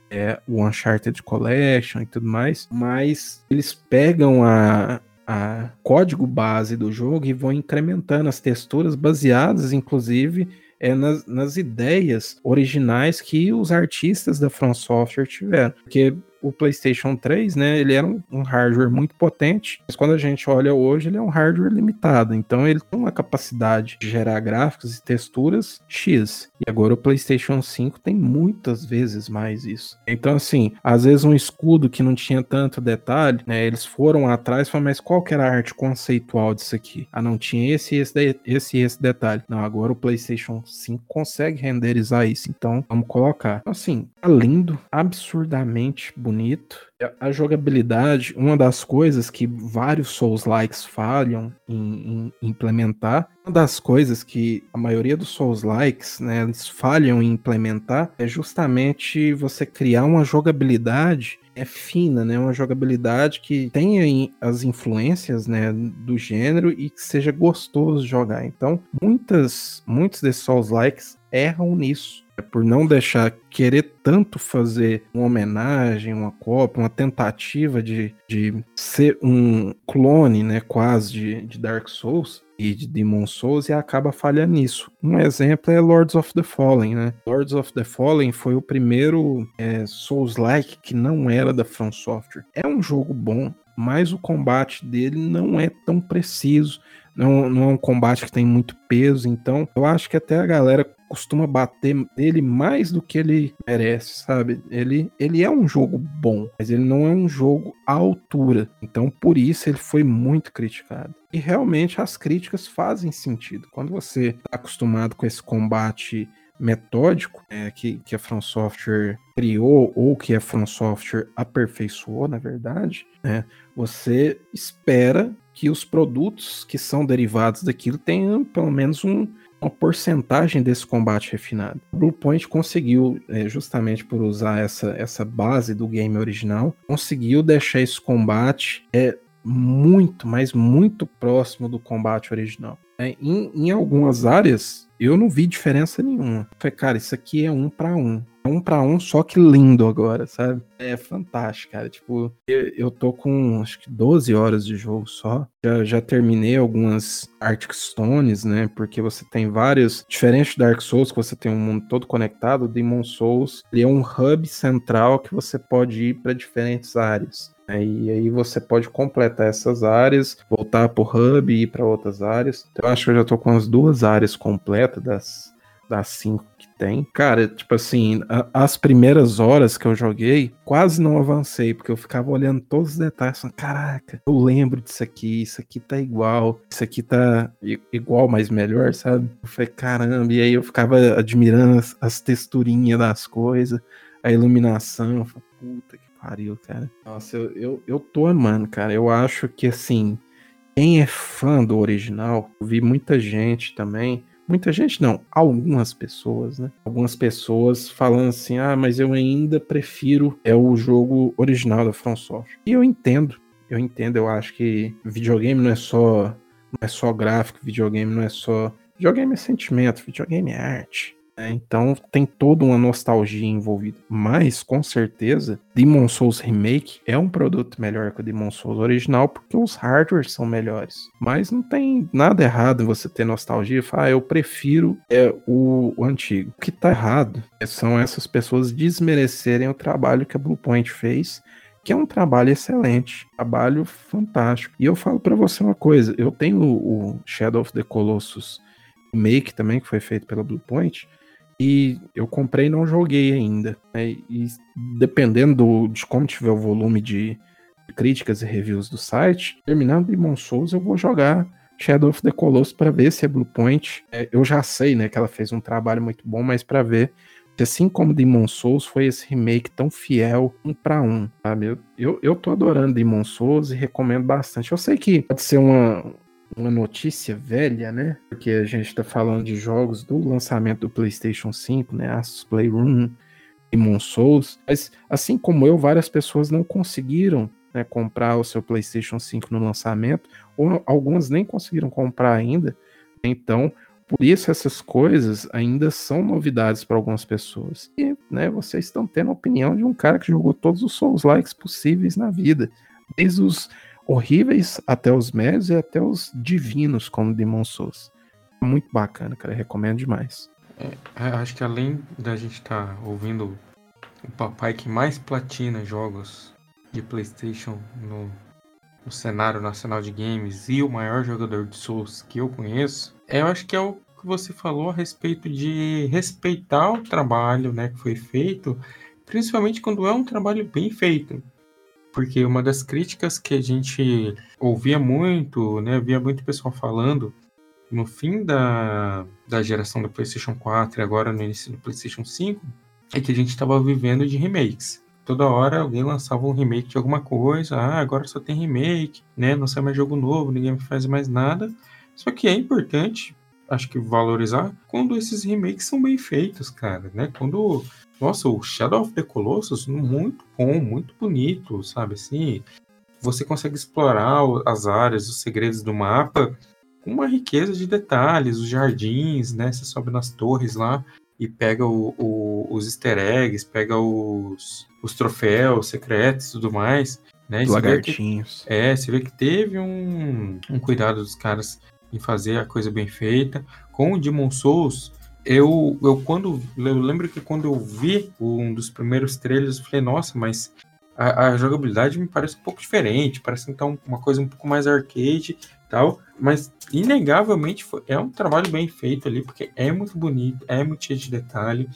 É, o Uncharted Collection e tudo mais, mas eles pegam a, a código base do jogo e vão incrementando as texturas baseadas, inclusive, é nas, nas ideias originais que os artistas da From Software tiveram. Porque o PlayStation 3, né, ele era um, um, hardware muito potente, mas quando a gente olha hoje, ele é um hardware limitado. Então ele tem uma capacidade de gerar gráficos e texturas X. E agora o PlayStation 5 tem muitas vezes mais isso. Então assim, às vezes um escudo que não tinha tanto detalhe, né, eles foram atrás e falaram, mas qual que era a arte conceitual disso aqui? Ah, não tinha esse esse esse esse detalhe. Não, agora o PlayStation 5 consegue renderizar isso. Então, vamos colocar. Então, assim, tá lindo, absurdamente bonito bonito. A jogabilidade, uma das coisas que vários Souls-likes falham em, em, implementar, uma das coisas que a maioria dos Souls-likes, né, eles falham em implementar é justamente você criar uma jogabilidade é fina, né? Uma jogabilidade que tenha as influências, né, do gênero e que seja gostoso jogar. Então, muitas, muitos desses Souls likes erram nisso. É por não deixar querer tanto fazer uma homenagem, uma cópia, uma tentativa de, de ser um clone, né, quase de, de Dark Souls e de Demon Souls e acaba falhando nisso. Um exemplo é Lords of the Fallen, né? Lords of the Fallen foi o primeiro é, Souls-like que não era da From Software. É um jogo bom, mas o combate dele não é tão preciso. Não, não é um combate que tem muito peso, então eu acho que até a galera costuma bater nele mais do que ele merece, sabe? Ele, ele é um jogo bom, mas ele não é um jogo à altura. Então, por isso, ele foi muito criticado. E realmente as críticas fazem sentido. Quando você está acostumado com esse combate metódico é, que, que a From Software criou ou que a From Software aperfeiçoou, na verdade, né, você espera que os produtos que são derivados daquilo tenham pelo menos um, uma porcentagem desse combate refinado. Bluepoint conseguiu, é, justamente por usar essa, essa base do game original, conseguiu deixar esse combate é, muito, mas muito próximo do combate original. É, em, em algumas áreas, eu não vi diferença nenhuma. Falei, cara, isso aqui é um para um. Um para um, só que lindo agora, sabe? É fantástico, cara. Tipo, eu, eu tô com acho que 12 horas de jogo só. Já, já terminei algumas Arctic Stones, né? Porque você tem vários. Diferente do Dark Souls, que você tem um mundo todo conectado, Demon Souls ele é um hub central que você pode ir para diferentes áreas. Né? E aí você pode completar essas áreas, voltar pro hub e ir para outras áreas. Então, eu acho que eu já tô com as duas áreas completas das, das cinco que tem. Cara, tipo assim, a, as primeiras horas que eu joguei, quase não avancei, porque eu ficava olhando todos os detalhes, falando, caraca, eu lembro disso aqui, isso aqui tá igual, isso aqui tá igual, mas melhor, sabe? Eu falei, caramba, e aí eu ficava admirando as, as texturinhas das coisas, a iluminação, eu falei, puta que pariu, cara. Nossa, eu, eu, eu tô amando, cara. Eu acho que, assim, quem é fã do original, vi muita gente também muita gente não, algumas pessoas, né? Algumas pessoas falando assim: "Ah, mas eu ainda prefiro é o jogo original da From Software". E eu entendo. Eu entendo, eu acho que videogame não é só não é só gráfico, videogame não é só videogame é sentimento, videogame é arte. É, então tem toda uma nostalgia envolvida. Mas, com certeza, Demon Souls Remake é um produto melhor que o Demon Souls original, porque os hardwares são melhores. Mas não tem nada errado em você ter nostalgia e falar, ah, eu prefiro é, o, o, antigo. O que tá errado são essas pessoas desmerecerem o trabalho que a Bluepoint fez que é um trabalho excelente, trabalho fantástico. E eu falo para você uma coisa, eu tenho o Shadow of the Colossus Remake também, que foi feito pela Bluepoint, e eu comprei e não joguei ainda. Né? E dependendo de como tiver o volume de críticas e reviews do site, terminando Demon Souls, eu vou jogar Shadow of the Colossus para ver se a Bluepoint. É, eu já sei, né, que ela fez um trabalho muito bom, mas para ver se assim como Demon Souls foi esse remake tão fiel um para um, sabe? Eu, eu, eu tô adorando Demon Souls e recomendo bastante. Eu sei que pode ser uma, uma notícia velha, né? Porque a gente tá falando de jogos do lançamento do PlayStation 5, né? Asus Playroom, Demon Souls. Mas, assim como eu, várias pessoas não conseguiram né, comprar o seu PlayStation 5 no lançamento, ou algumas nem conseguiram comprar ainda. Então, por isso essas coisas ainda são novidades para algumas pessoas. E, né, vocês estão tendo a opinião de um cara que jogou todos os Souls likes possíveis na vida, desde os horríveis até os médios e até os divinos, como Demon Souls. Muito bacana, cara. Recomendo demais. É, acho que além da gente estar tá ouvindo o papai que mais platina jogos de PlayStation no, no, cenário nacional de games e o maior jogador de Souls que eu conheço, eu acho que é o que você falou a respeito de respeitar o trabalho né, que foi feito, principalmente quando é um trabalho bem feito. Porque uma das críticas que a gente ouvia muito, né, via muito pessoal falando no fim da, da geração do PlayStation 4 e agora no início do PlayStation 5, é que a gente estava vivendo de remakes. Toda hora alguém lançava um remake de alguma coisa, ah, agora só tem remake, né? Não sai mais jogo novo, ninguém faz mais nada. Só que é importante, acho que valorizar quando esses remakes são bem feitos, cara, né? Quando nossa, o Shadow of the Colossus, muito bom, muito bonito, sabe? Assim, você consegue explorar as áreas, os segredos do mapa com uma riqueza de detalhes, os jardins, né? Você sobe nas torres lá e pega o, o, os easter eggs, pega os, os troféus secretos e tudo mais. Né? Lagartinhos. Que, é, você vê que teve um, um cuidado dos caras em fazer a coisa bem feita. Com o Demon Souls, eu, eu quando eu lembro que quando eu vi um dos primeiros trailers, eu falei, nossa, mas a, a jogabilidade me parece um pouco diferente, parece então uma coisa um pouco mais arcade tal, mas inegavelmente foi, é um trabalho bem feito ali, porque é muito bonito, é muito cheio de detalhe.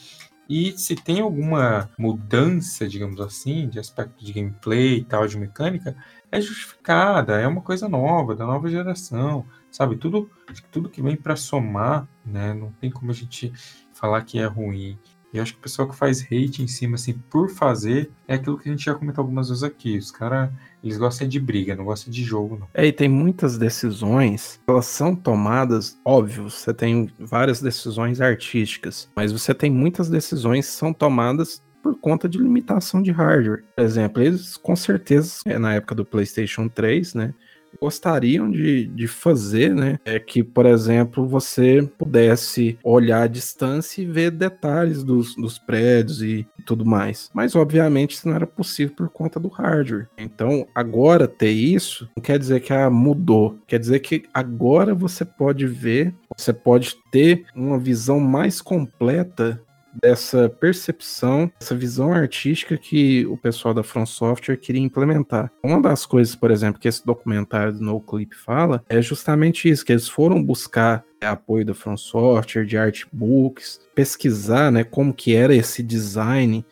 E se tem alguma mudança, digamos assim, de aspecto de gameplay e tal, de mecânica, é justificada, é uma coisa nova, da nova geração sabe? Tudo, tudo que vem para somar, né? Não tem como a gente falar que é ruim. E acho que o pessoal que faz hate em cima, assim, por fazer, é aquilo que a gente já comentou algumas vezes aqui. Os caras, eles gostam de briga, não gostam de jogo, não. É, e tem muitas decisões, elas são tomadas, óbvio, você tem várias decisões artísticas, mas você tem muitas decisões que são tomadas por conta de limitação de hardware. Por exemplo, eles com certeza, é, na época do PlayStation 3, né, gostariam de, de fazer, né? É que, por exemplo, você pudesse olhar à distância e ver detalhes dos, dos prédios e, e tudo mais. Mas, obviamente, isso não era possível por conta do hardware. Então, agora ter isso não quer dizer que ah, mudou. Quer dizer que agora você pode ver, você pode ter uma visão mais completa dessa percepção, essa visão artística que o pessoal da From Software queria implementar. Uma das coisas, por exemplo, que esse documentário do No Clip fala é justamente isso, que eles foram buscar apoio da From Software, de artbooks, pesquisar, né, como que era esse design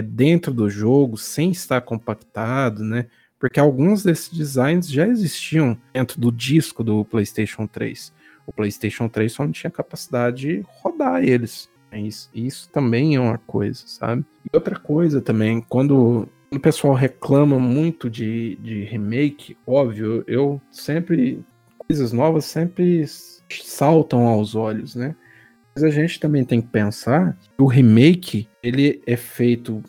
dentro do jogo, sem estar compactado, né, porque alguns desses designs já existiam dentro do disco do PlayStation 3. O PlayStation 3 só não tinha capacidade de rodar eles. Isso, isso também é uma coisa, sabe? E outra coisa também, quando o pessoal reclama muito de, de remake, óbvio, eu sempre coisas novas sempre saltam aos olhos, né? Mas a gente também tem que pensar que o remake ele é feito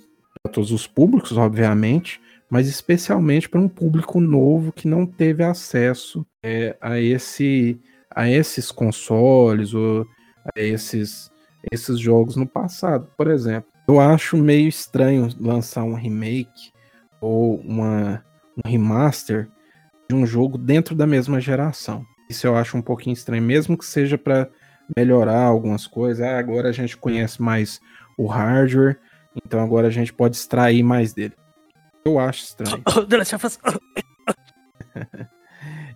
para todos os públicos, obviamente, mas especialmente para um público novo que não teve acesso é, a esse a esses consoles ou a esses esses jogos no passado. Por exemplo, eu acho meio estranho lançar um remake ou uma, um remaster de um jogo dentro da mesma geração. Isso eu acho um pouquinho estranho, mesmo que seja para melhorar algumas coisas. Ah, agora a gente conhece mais o hardware, então agora a gente pode extrair mais dele. Eu acho estranho.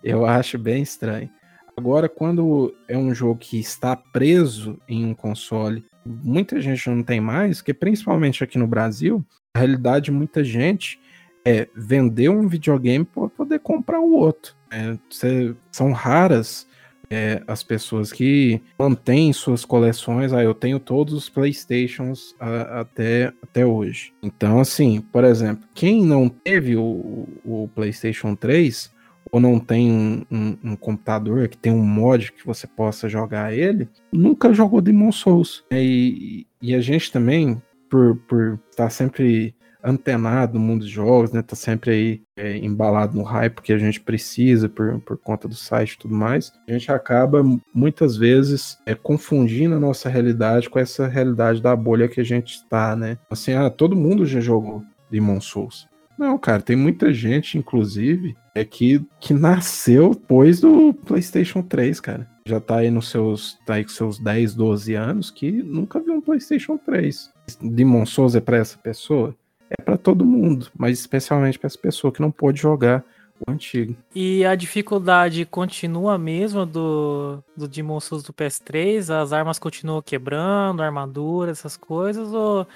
eu acho bem estranho. Agora, quando é um jogo que está preso em um console, muita gente não tem mais, porque principalmente aqui no Brasil, a realidade de muita gente é vender um videogame para poder comprar o outro. É, cê, são raras é, as pessoas que mantêm suas coleções. Ah, eu tenho todos os PlayStations a, até, até hoje. Então, assim, por exemplo, quem não teve o, o PlayStation 3 ou não tem um, um, um, computador que tem um mod que você possa jogar ele, nunca jogou Demon Souls. E, e a gente também, por, por estar sempre antenado no mundo dos jogos, né? Tá sempre aí é, embalado no hype que a gente precisa por, por conta do site e tudo mais. A gente acaba muitas vezes é, confundindo a nossa realidade com essa realidade da bolha que a gente está, né? Assim, ah, todo mundo já jogou Demon Souls. Não, cara, tem muita gente, inclusive, é que, que nasceu depois do PlayStation 3, cara. Já tá aí nos seus, tá aí com seus 10, 12 anos que nunca viu um PlayStation 3. Demon Souls é pra essa pessoa? é para todo mundo, mas especialmente para essa pessoa que não pôde jogar o antigo. E a dificuldade continua mesmo do, do Demon Souls do PS3? As armas continuam quebrando, armadura, essas coisas, ou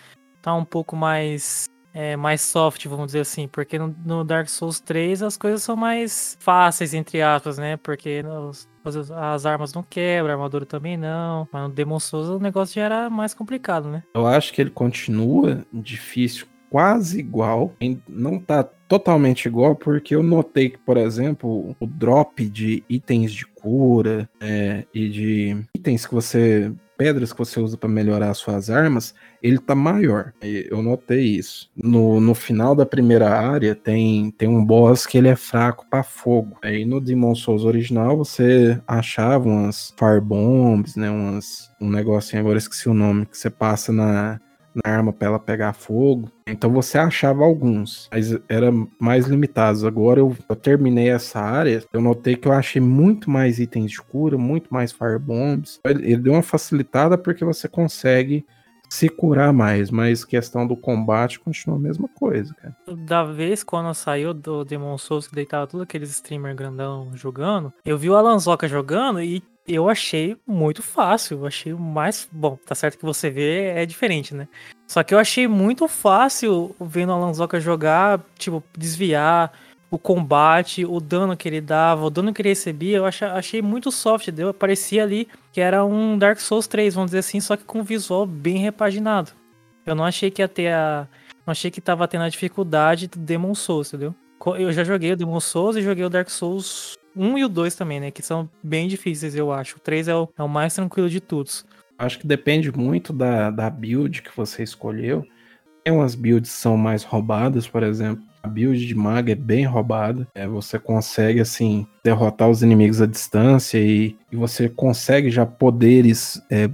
tá um pouco mais é, mais soft, vamos dizer assim, porque no, no, Dark Souls 3 as coisas são mais fáceis, entre aspas, né? Porque nos, as armas não quebram, a armadura também não. Mas no Demon Souls o negócio já era mais complicado, né? Eu acho que ele continua difícil quase igual, não tá totalmente igual, porque eu notei que, por exemplo, o drop de itens de cura é, e de itens que você pedras que você usa para melhorar suas armas, ele tá maior. Eu notei isso. No, no final da primeira área tem, tem um boss que ele é fraco para fogo. Aí no Demon Souls original você achava umas fire bombs, né, umas um negocinho agora esqueci o nome que você passa na na arma para ela pegar fogo. Então você achava alguns, mas era mais limitados. Agora eu, eu, terminei essa área, eu notei que eu achei muito mais itens de cura, muito mais firebombs. Ele, ele deu uma facilitada porque você consegue se curar mais, mas questão do combate continua a mesma coisa, cara. Da vez quando saiu do Demon Souls que deitava todos aqueles streamer grandão jogando, eu vi o Alanzoca jogando e eu achei muito fácil. Eu achei mais. Bom, tá certo que você vê é diferente, né? Só que eu achei muito fácil vendo a Lanzoca jogar, tipo, desviar o combate, o dano que ele dava, o dano que ele recebia. Eu achei, muito soft. Deu, parecia ali que era um Dark Souls 3, vamos dizer assim, só que com visual bem repaginado. Eu não achei que ia ter a. Não achei que tava tendo a dificuldade do Demon Souls, entendeu? Eu já joguei o Demon Souls e joguei o Dark Souls 1 e o 2 também, né? Que são bem difíceis, eu acho. O 3 é o, é o mais tranquilo de todos. Acho que depende muito da, da build que você escolheu. Tem umas builds que são mais roubadas, por exemplo. A build de maga é bem roubada. É, você consegue, assim, derrotar os inimigos à distância e, e você consegue já poderes é,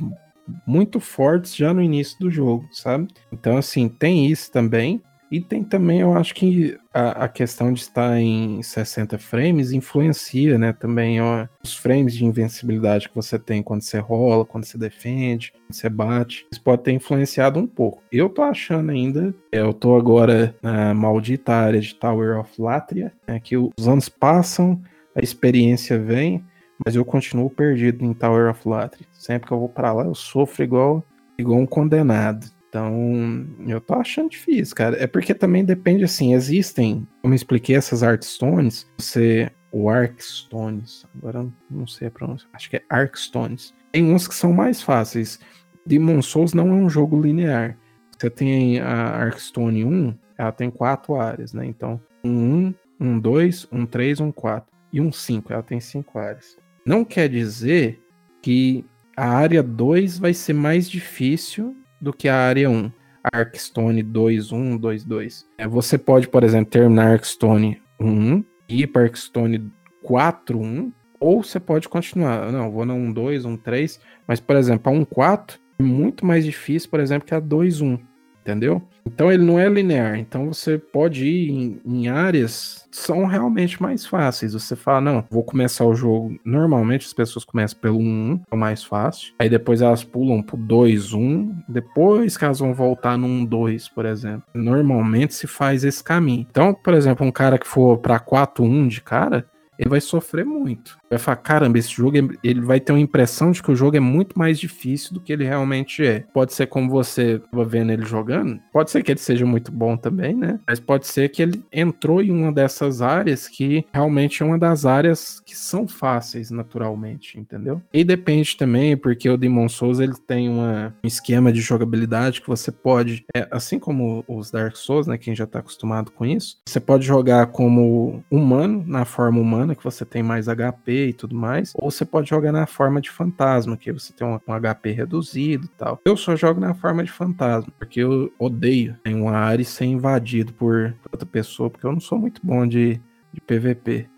muito fortes já no início do jogo, sabe? Então, assim, tem isso também. E tem também, eu acho que a, a, questão de estar em 60 frames influencia, né? Também ó, os frames de invencibilidade que você tem quando você rola, quando você defende, quando você bate. Isso pode ter influenciado um pouco. Eu tô achando ainda, é, eu tô agora na maldita área de Tower of Latria, né, que os anos passam, a experiência vem, mas eu continuo perdido em Tower of Latria. Sempre que eu vou para lá, eu sofro igual, igual um condenado. Então, eu tô achando difícil, cara. É porque também depende, assim, existem, como eu expliquei, essas Artstones, você. O Arkstones, agora não sei a pronúncia, acho que é Arkstones. Tem uns que são mais fáceis. Demon Souls não é um jogo linear. Você tem a Arkstone 1, ela tem quatro áreas, né? Então, um 1, um 2, um 3, um 4. e um 5. Ela tem 5 áreas. Não quer dizer que a área 2 vai ser mais difícil do que a área 1. Arkstone 2-1, 2-2. É, você pode, por exemplo, terminar Arkstone 1, ir para Arkstone 4-1, ou você pode continuar. Não, vou na 1-2, 1-3, mas, por exemplo, a 1-4 é muito mais difícil, por exemplo, que a 2-1 entendeu? Então ele não é linear. Então você pode ir em, em, áreas que são realmente mais fáceis. Você fala, não, vou começar o jogo. Normalmente as pessoas começam pelo 1, é o mais fácil. Aí depois elas pulam pro 2, 1. Depois que elas vão voltar no 1, 2, por exemplo. Normalmente se faz esse caminho. Então, por exemplo, um cara que for pra 4, 1 de cara, ele vai sofrer muito. Vai falar, caramba, esse jogo, é... ele vai ter uma impressão de que o jogo é muito mais difícil do que ele realmente é. Pode ser como você estava vendo ele jogando, pode ser que ele seja muito bom também, né? Mas pode ser que ele entrou em uma dessas áreas que realmente é uma das áreas que são fáceis naturalmente, entendeu? E depende também, porque o Demon Souls ele tem uma, um esquema de jogabilidade que você pode, é, assim como os Dark Souls, né? Quem já tá acostumado com isso, você pode jogar como humano, na forma humana que você tem mais HP e tudo mais, ou você pode jogar na forma de fantasma, que você tem um, HP reduzido e tal. Eu só jogo na forma de fantasma, porque eu odeio em uma área ser invadido por outra pessoa, porque eu não sou muito bom de, de PVP.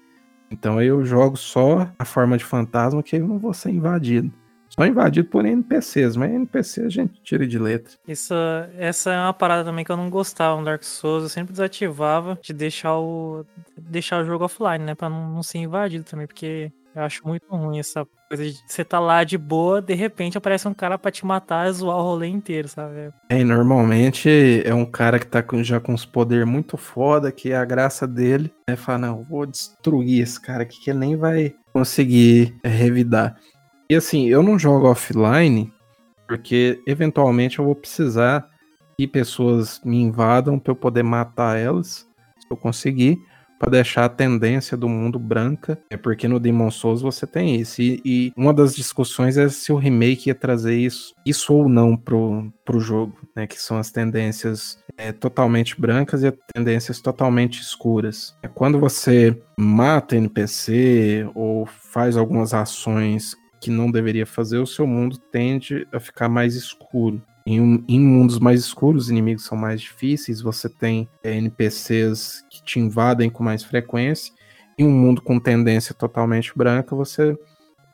Então eu jogo só a forma de fantasma, que eu não vou ser invadido. Só invadido por NPCs, mas NPC a gente tira de letra. Isso, essa é uma parada também que eu não gostava no Dark Souls. Eu sempre desativava de deixar o, deixar o jogo offline, né? Pra não, não ser invadido também, porque eu acho muito ruim essa coisa de você tá lá de boa, de repente aparece um cara pra te matar e zoar o rolê inteiro, sabe? É, e normalmente é um cara que tá com, já com os poderes muito foda, que a graça dele é falar, não, vou destruir esse cara aqui que ele nem vai conseguir revidar. E assim, eu não jogo offline porque eventualmente eu vou precisar que pessoas me invadam para eu poder matar elas, se eu conseguir, para deixar a tendência do mundo branca. É porque no Demon Souls você tem isso. E, e, uma das discussões é se o remake ia trazer isso, isso ou não pro, pro jogo, né? Que são as tendências é, totalmente brancas e as tendências totalmente escuras. É quando você mata NPC ou faz algumas ações que não deveria fazer, o seu mundo tende a ficar mais escuro. Em, em mundos mais escuros, os inimigos são mais difíceis, você tem é, NPCs que te invadem com mais frequência. Em um mundo com tendência totalmente branca, você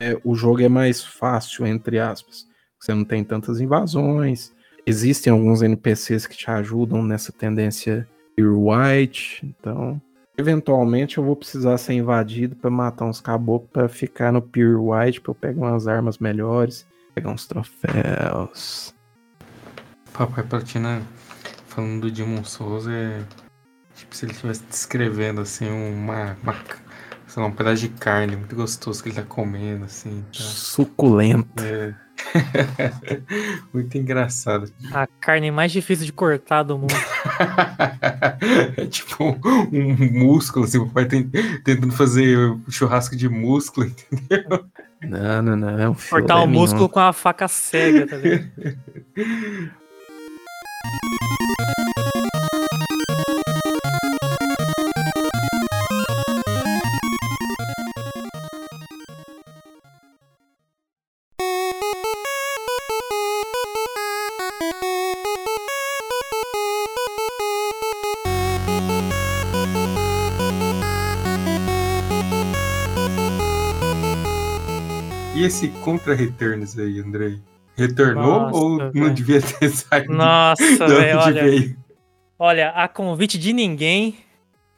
é, o jogo é mais fácil, entre aspas. Você não tem tantas invasões. Existem alguns NPCs que te ajudam nessa tendência pure white. Então, Eventualmente eu vou precisar ser invadido para matar uns caboclos para ficar no Pure White, para eu pegar umas armas melhores, pegar uns troféus. Papai Platina falando do Demon Souls é tipo se ele estivesse descrevendo assim uma, uma sei lá, um pedaço de carne muito gostoso que ele tá comendo assim. Tá? Suculento. É. Muito engraçado. A carne mais difícil de cortar do mundo. é tipo um, um músculo, assim, o pai tentando fazer churrasco de músculo, entendeu? Não, não, não. É um Cortar o músculo com a faca cega, tá vendo? E esse Contra Returns aí, Andrei? Retornou Nossa, ou véio. não devia ter saído? Nossa, velho, olha. Veio? Olha, a convite de ninguém,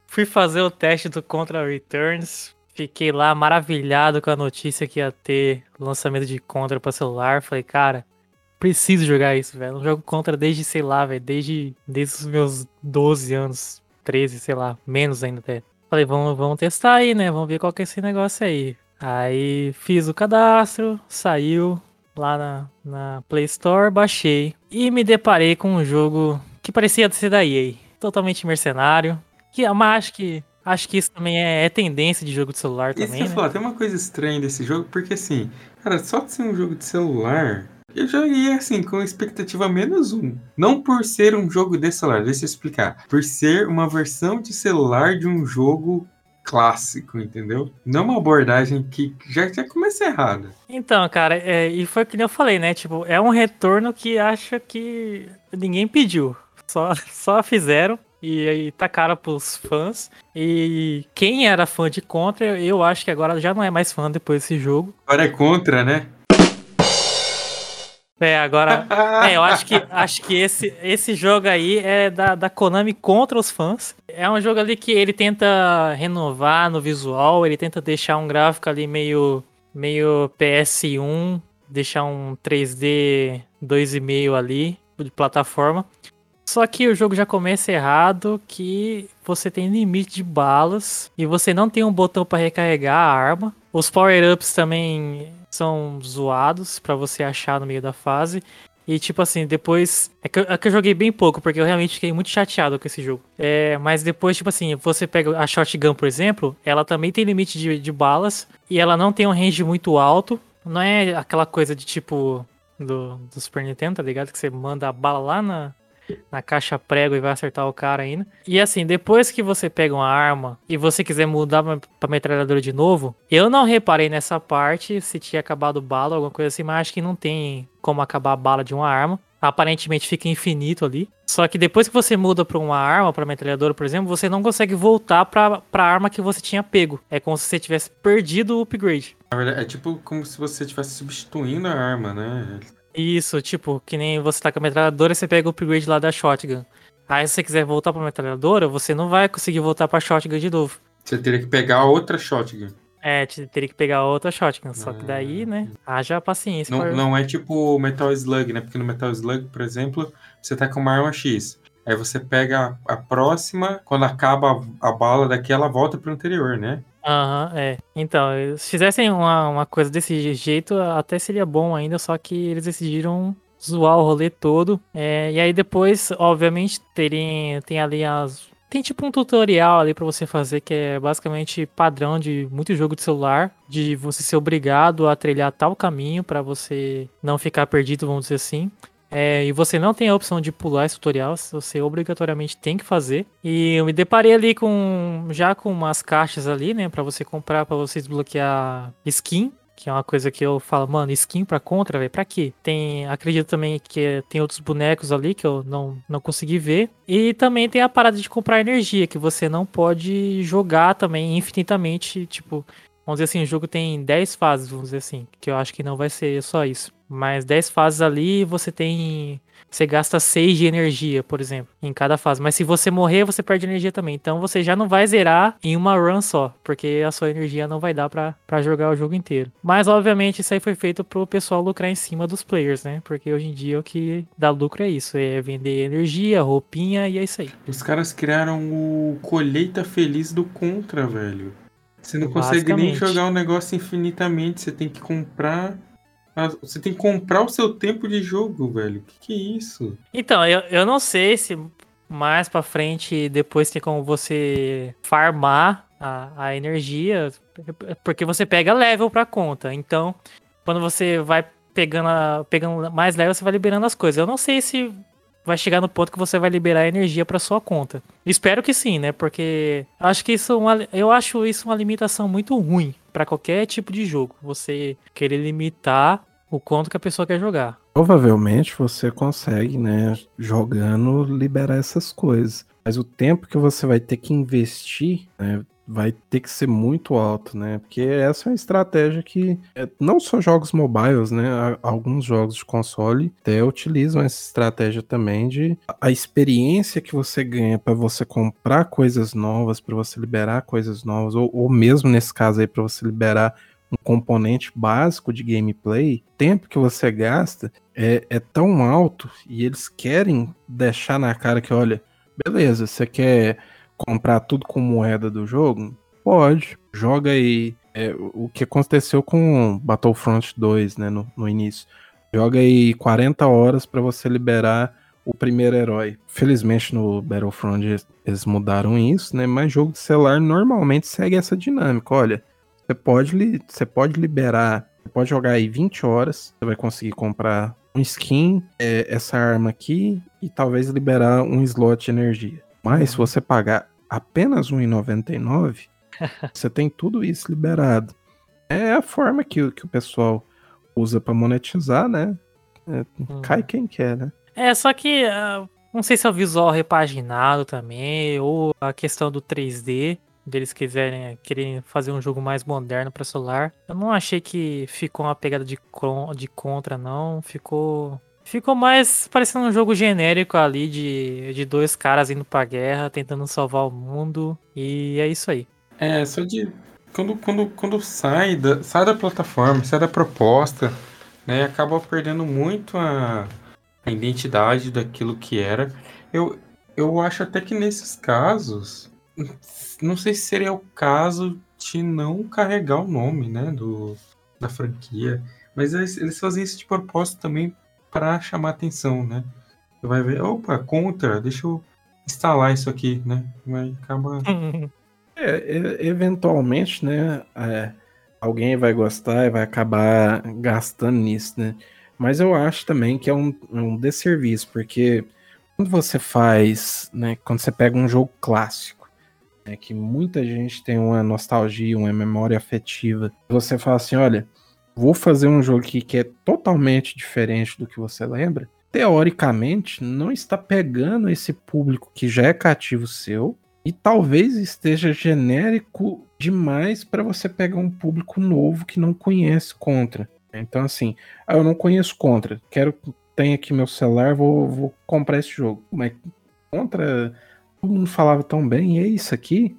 fui fazer o teste do Contra Returns. Fiquei lá maravilhado com a notícia que ia ter lançamento de Contra para celular. Falei, cara, preciso jogar isso, velho. Não jogo Contra desde, sei lá, velho, desde, desde os meus 12 anos, 13, sei lá, menos ainda até. Falei, vamos, vamos testar aí, né? Vamos ver qual que é esse negócio aí. Aí fiz o cadastro, saiu lá na, na Play Store, baixei e me deparei com um jogo que parecia ser da EA, totalmente mercenário. Que, mas acho que acho que isso também é, é tendência de jogo de celular também. Isso né? falar, tem uma coisa estranha desse jogo, porque assim, cara, só de ser um jogo de celular, eu já ia assim, com expectativa menos um. Não por ser um jogo de celular, deixa eu explicar. Por ser uma versão de celular de um jogo clássico, entendeu? Não uma abordagem que já, já começa errada. Então, cara, é, e foi que nem eu falei, né? Tipo, é um retorno que acha que ninguém pediu. Só, só fizeram e aí tá cara pros fãs. E quem era fã de Contra, eu acho que agora já não é mais fã depois desse jogo. Agora é contra, né? É, agora. é, eu acho que, acho que esse, esse jogo aí é da, da Konami contra os fãs. É um jogo ali que ele tenta renovar no visual, ele tenta deixar um gráfico ali meio, meio PS1, deixar um 3D 2,5 ali de plataforma. Só que o jogo já começa errado, que você tem limite de balas e você não tem um botão para recarregar a arma. Os power-ups também são zoados para você achar no meio da fase. E tipo assim, depois. É que, eu, é que, eu, joguei bem pouco, porque eu realmente fiquei muito chateado com esse jogo. É, mas depois, tipo assim, você pega a shotgun, por exemplo, ela também tem limite de, de balas. E ela não tem um range muito alto. Não é aquela coisa de tipo. Do, do Super Nintendo, tá ligado? Que você manda a bala lá na, na caixa prego e vai acertar o cara ainda. E assim, depois que você pega uma arma e você quiser mudar pra metralhadora de novo, eu não reparei nessa parte se tinha acabado bala ou alguma coisa assim, mas acho que não tem como acabar a bala de uma arma. Aparentemente fica infinito ali. Só que depois que você muda pra uma arma, pra metralhadora, por exemplo, você não consegue voltar pra, pra arma que você tinha pego. É como se você tivesse perdido o upgrade. Na verdade, é tipo como se você estivesse substituindo a arma, né? Isso, tipo, que nem você tá com a metralhadora e você pega o upgrade lá da shotgun. Aí se você quiser voltar pra metralhadora, você não vai conseguir voltar pra shotgun de novo. Você teria que pegar outra shotgun. É, teria que pegar outra shotgun. Só que daí, né, haja paciência. Não, não é tipo Metal Slug, né? Porque no Metal Slug, por exemplo, você tá com uma arma X. Aí você pega a, próxima, quando acaba a, a bala daqui, ela volta pro anterior, né? Aham, uhum, é. Então, se fizessem uma, uma coisa desse jeito, até seria bom ainda, só que eles decidiram zoar o rolê todo. É, e aí depois, obviamente, terem, tem ali as. Tem tipo um tutorial ali para você fazer que é basicamente padrão de muito jogo de celular, de você ser obrigado a trilhar tal caminho para você não ficar perdido, vamos dizer assim. É, e você não tem a opção de pular esse tutorial, você obrigatoriamente tem que fazer. E eu me deparei ali com já com umas caixas ali, né, para você comprar, para você desbloquear skin, que é uma coisa que eu falo, mano, skin pra contra, velho, pra quê? Tem, acredito também que tem outros bonecos ali que eu não, não consegui ver. E também tem a parada de comprar energia, que você não pode jogar também infinitamente, tipo, vamos dizer assim, o jogo tem 10 fases, vamos dizer assim, que eu acho que não vai ser só isso. Mas 10 fases ali, você tem. Você gasta 6 de energia, por exemplo, em cada fase. Mas se você morrer, você perde energia também. Então você já não vai zerar em uma run só, porque a sua energia não vai dar para jogar o jogo inteiro. Mas obviamente isso aí foi feito pro pessoal lucrar em cima dos players, né? Porque hoje em dia o que dá lucro é isso: é vender energia, roupinha e é isso aí. Os caras criaram o colheita feliz do Contra, velho. Você não consegue nem jogar um negócio infinitamente, você tem que comprar você tem que comprar o seu tempo de jogo, velho. Que que é isso? Então, eu, eu não sei se mais pra frente, depois tem como você farmar a, a energia, porque você pega level pra conta. Então, quando você vai pegando, a, pegando mais level, você vai liberando as coisas. Eu não sei se vai chegar no ponto que você vai liberar energia para sua conta. Espero que sim, né? Porque acho que isso é uma, eu acho isso uma limitação muito ruim para qualquer tipo de jogo. Você querer limitar o quanto que a pessoa quer jogar. Provavelmente você consegue, né, jogando liberar essas coisas. Mas o tempo que você vai ter que investir, né, vai ter que ser muito alto, né? Porque essa é uma estratégia que é, não só jogos mobiles, né? Alguns jogos de console até utilizam essa estratégia também de a experiência que você ganha para você comprar coisas novas, para você liberar coisas novas, ou, ou mesmo nesse caso aí para você liberar um componente básico de gameplay, tempo que você gasta é, é tão alto e eles querem deixar na cara que, olha, beleza, você quer comprar tudo com moeda do jogo? Pode. Joga aí. É, o que aconteceu com Battlefront 2, né, no, no início. Joga aí 40 horas para você liberar o primeiro herói. Felizmente no Battlefront eles mudaram isso, né? Mas jogo de celular normalmente segue essa dinâmica. Olha, você pode, você pode liberar, você pode jogar aí 20 horas, você vai conseguir comprar um skin, é, essa arma aqui, e talvez liberar um slot de energia. Mas se você pagar apenas R$1,99, Você tem tudo isso liberado. É a forma que, o- que o pessoal usa pra monetizar, né? É, Cai quem quer, né? É, só que ah, não sei se é o visual repaginado também, ou a questão do 3D, deles quiserem querem fazer um jogo mais moderno pra celular. Eu não achei que ficou uma pegada de, de contra, não. Ficou. Ficou mais parecendo um jogo genérico ali de, de dois caras indo pra guerra, tentando salvar o mundo. E é isso aí. É, só de. Quando, quando, quando sai, da, sai da plataforma, sai da proposta, né? Acaba perdendo muito a, a identidade daquilo que era. Eu, eu acho até que nesses casos. Não sei se seria o caso de não carregar o nome, né? Do, da franquia. Mas eles, eles fazem isso de propósito também para chamar atenção, né? Você vai ver, opa, contra, deixa eu instalar isso aqui, né? Vai acaba. É, eventualmente, né? é, alguém vai gostar e vai acabar gastando nisso, né? Mas eu acho também que é um, um desserviço, porque quando você faz, né? Quando você pega um jogo clássico, né, que muita gente tem uma nostalgia, uma memória afetiva, você fala assim, olha, vou fazer um jogo aqui que é totalmente diferente do que você lembra. Teoricamente, não está pegando esse público que já é cativo seu e talvez esteja genérico demais para você pegar um público novo que não conhece Contra. Então, assim, ah, eu não conheço Contra, quero tem aqui meu celular, vou, vou comprar esse jogo. Mas Contra, todo mundo falava tão bem, e é isso aqui?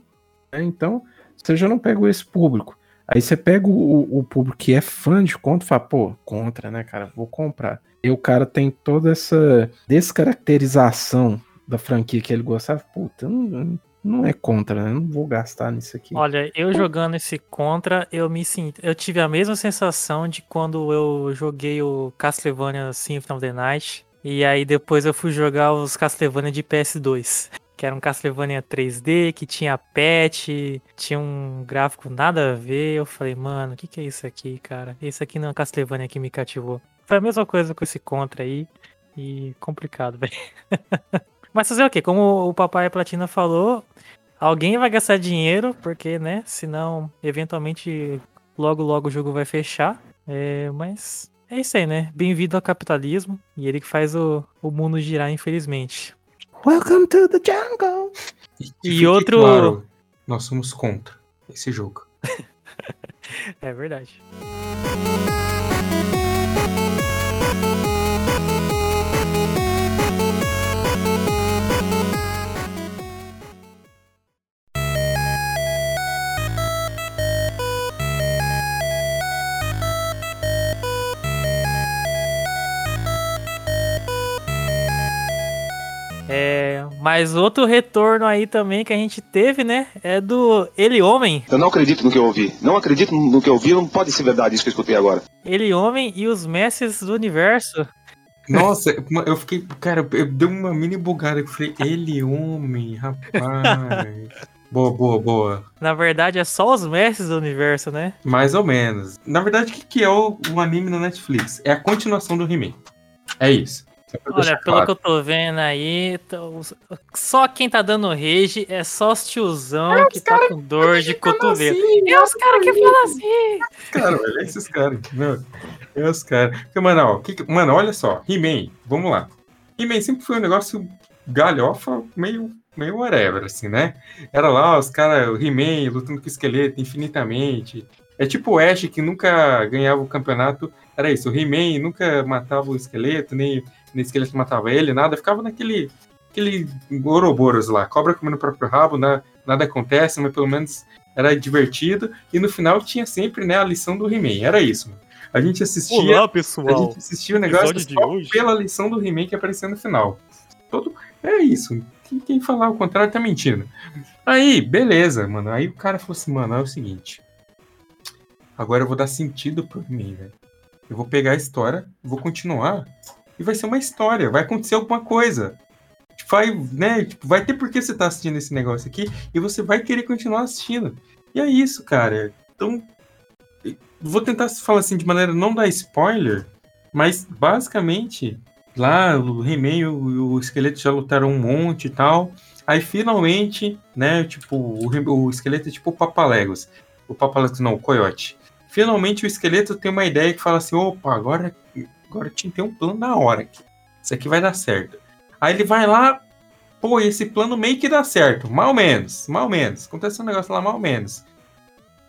né? Então, você já não pegou esse público. Aí você pega o, o público que é fã de Contra e fala, pô, Contra, né, cara, vou comprar. E o cara tem toda essa descaracterização da franquia que ele gostava. Puta, não, não é Contra, né? Não vou gastar nisso aqui. Olha, eu jogando esse contra, eu me sinto. Eu tive a mesma sensação de quando eu joguei o Castlevania Symphony of the Night. E aí depois eu fui jogar os Castlevania de PS2. Que era um Castlevania 3D, que tinha patch, tinha um gráfico nada a ver. Eu falei, mano, o que, que é isso aqui, cara? Esse aqui não é Castlevania que me cativou. Foi a mesma coisa com esse contra aí. E complicado, velho. Mas fazer o quê? Como o Papai Platina falou, Alguém vai gastar dinheiro, porque, né? Senão, eventualmente, logo, logo o jogo vai fechar. É, mas é isso aí, né? Bem-vindo ao capitalismo. E ele que faz o, o mundo girar, infelizmente. Welcome to the jungle! E fique outro- claro, nós somos contra esse jogo. É verdade. Mas outro retorno aí também que a gente teve, né? É do Ele Homem. Eu não acredito no que eu ouvi. Não acredito no que eu ouvi. Não pode ser verdade isso que eu escutei agora. Ele Homem e os Mestres do Universo. Nossa, eu fiquei. Cara, eu dei uma mini bugada. Eu falei, ele, homem, rapaz. boa, boa, boa. Na verdade, é só os Mestres do Universo, né? Mais ou menos. Na verdade, o que, que é o, o anime na Netflix? É a continuação do He-Man. É isso. Olha, pelo claro. que eu tô vendo aí, tá- os- só quem tá dando rage é só os tiozão que tá com dor de cotovelo. É os caras que falam assim. Cara, velho, é esses caras, entendeu? É os caras. Mano, que- mano, olha só, He-Man, vamos lá. He-Man sempre foi um negócio galhofa, meio, meio whatever, assim, né? Era lá, os caras, o He-Man lutando com o esqueleto infinitamente. É tipo o Ash que nunca ganhava o campeonato. Era isso, o He-Man nunca matava o esqueleto, nem, nem o esqueleto matava ele, nada. Ficava naquele aquele Ouroboros lá, cobra comendo o próprio rabo, na- nada acontece, mas pelo menos era divertido. E no final tinha sempre né, a lição do He-Man, era isso. mano. A gente assistia, a pessoal. gente assistia o negócio pela lição do He-Man que aparecia no final. Todo, é isso. Quem, quem falar o contrário tá mentindo. Aí, beleza, mano. Aí o cara falou assim, mano, é o seguinte. Agora eu vou dar sentido pro He-Man, velho. Eu vou pegar a história, vou continuar, e vai ser uma história, vai acontecer alguma coisa. Vai, né, tipo, vai ter por que você tá assistindo esse negócio aqui, e você vai querer continuar assistindo. E é isso, cara. Então, vou tentar falar assim de maneira não dar spoiler, mas basicamente lá o He-Man e o, o esqueleto já lutaram um monte e tal. Aí finalmente, né, tipo, o, o esqueleto é tipo o Papalegos. O Papalegos não, o Coyote. Finalmente o esqueleto tem uma ideia que fala assim: opa, agora, agora tinha que ter um plano da hora aqui. Isso aqui vai dar certo. Aí ele vai lá, pô, esse plano meio que dá certo. Mal menos, mal menos. Acontece um negócio lá, mal menos.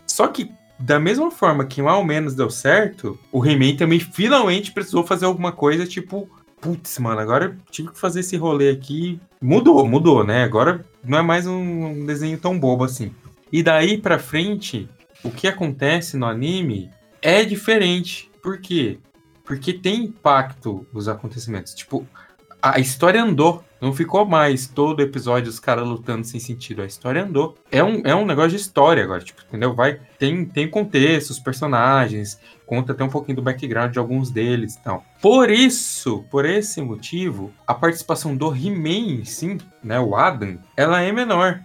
Só que, da mesma forma que mal menos deu certo, o He-Man também finalmente precisou fazer alguma coisa, tipo, putz, mano, agora tive que fazer esse rolê aqui. Mudou, mudou, né? Agora não é mais um desenho tão bobo assim. E daí pra frente, o que acontece no anime é diferente. Por quê? Porque tem impacto os acontecimentos. Tipo, a história andou. Não ficou mais todo episódio os caras lutando sem sentido. A história andou. É um, é um negócio de história agora, tipo, entendeu? Vai, tem, tem contexto, os personagens, conta até um pouquinho do background de alguns deles e tal. Por isso, por esse motivo, a participação do He-Man, sim, né, o Adam, ela é menor.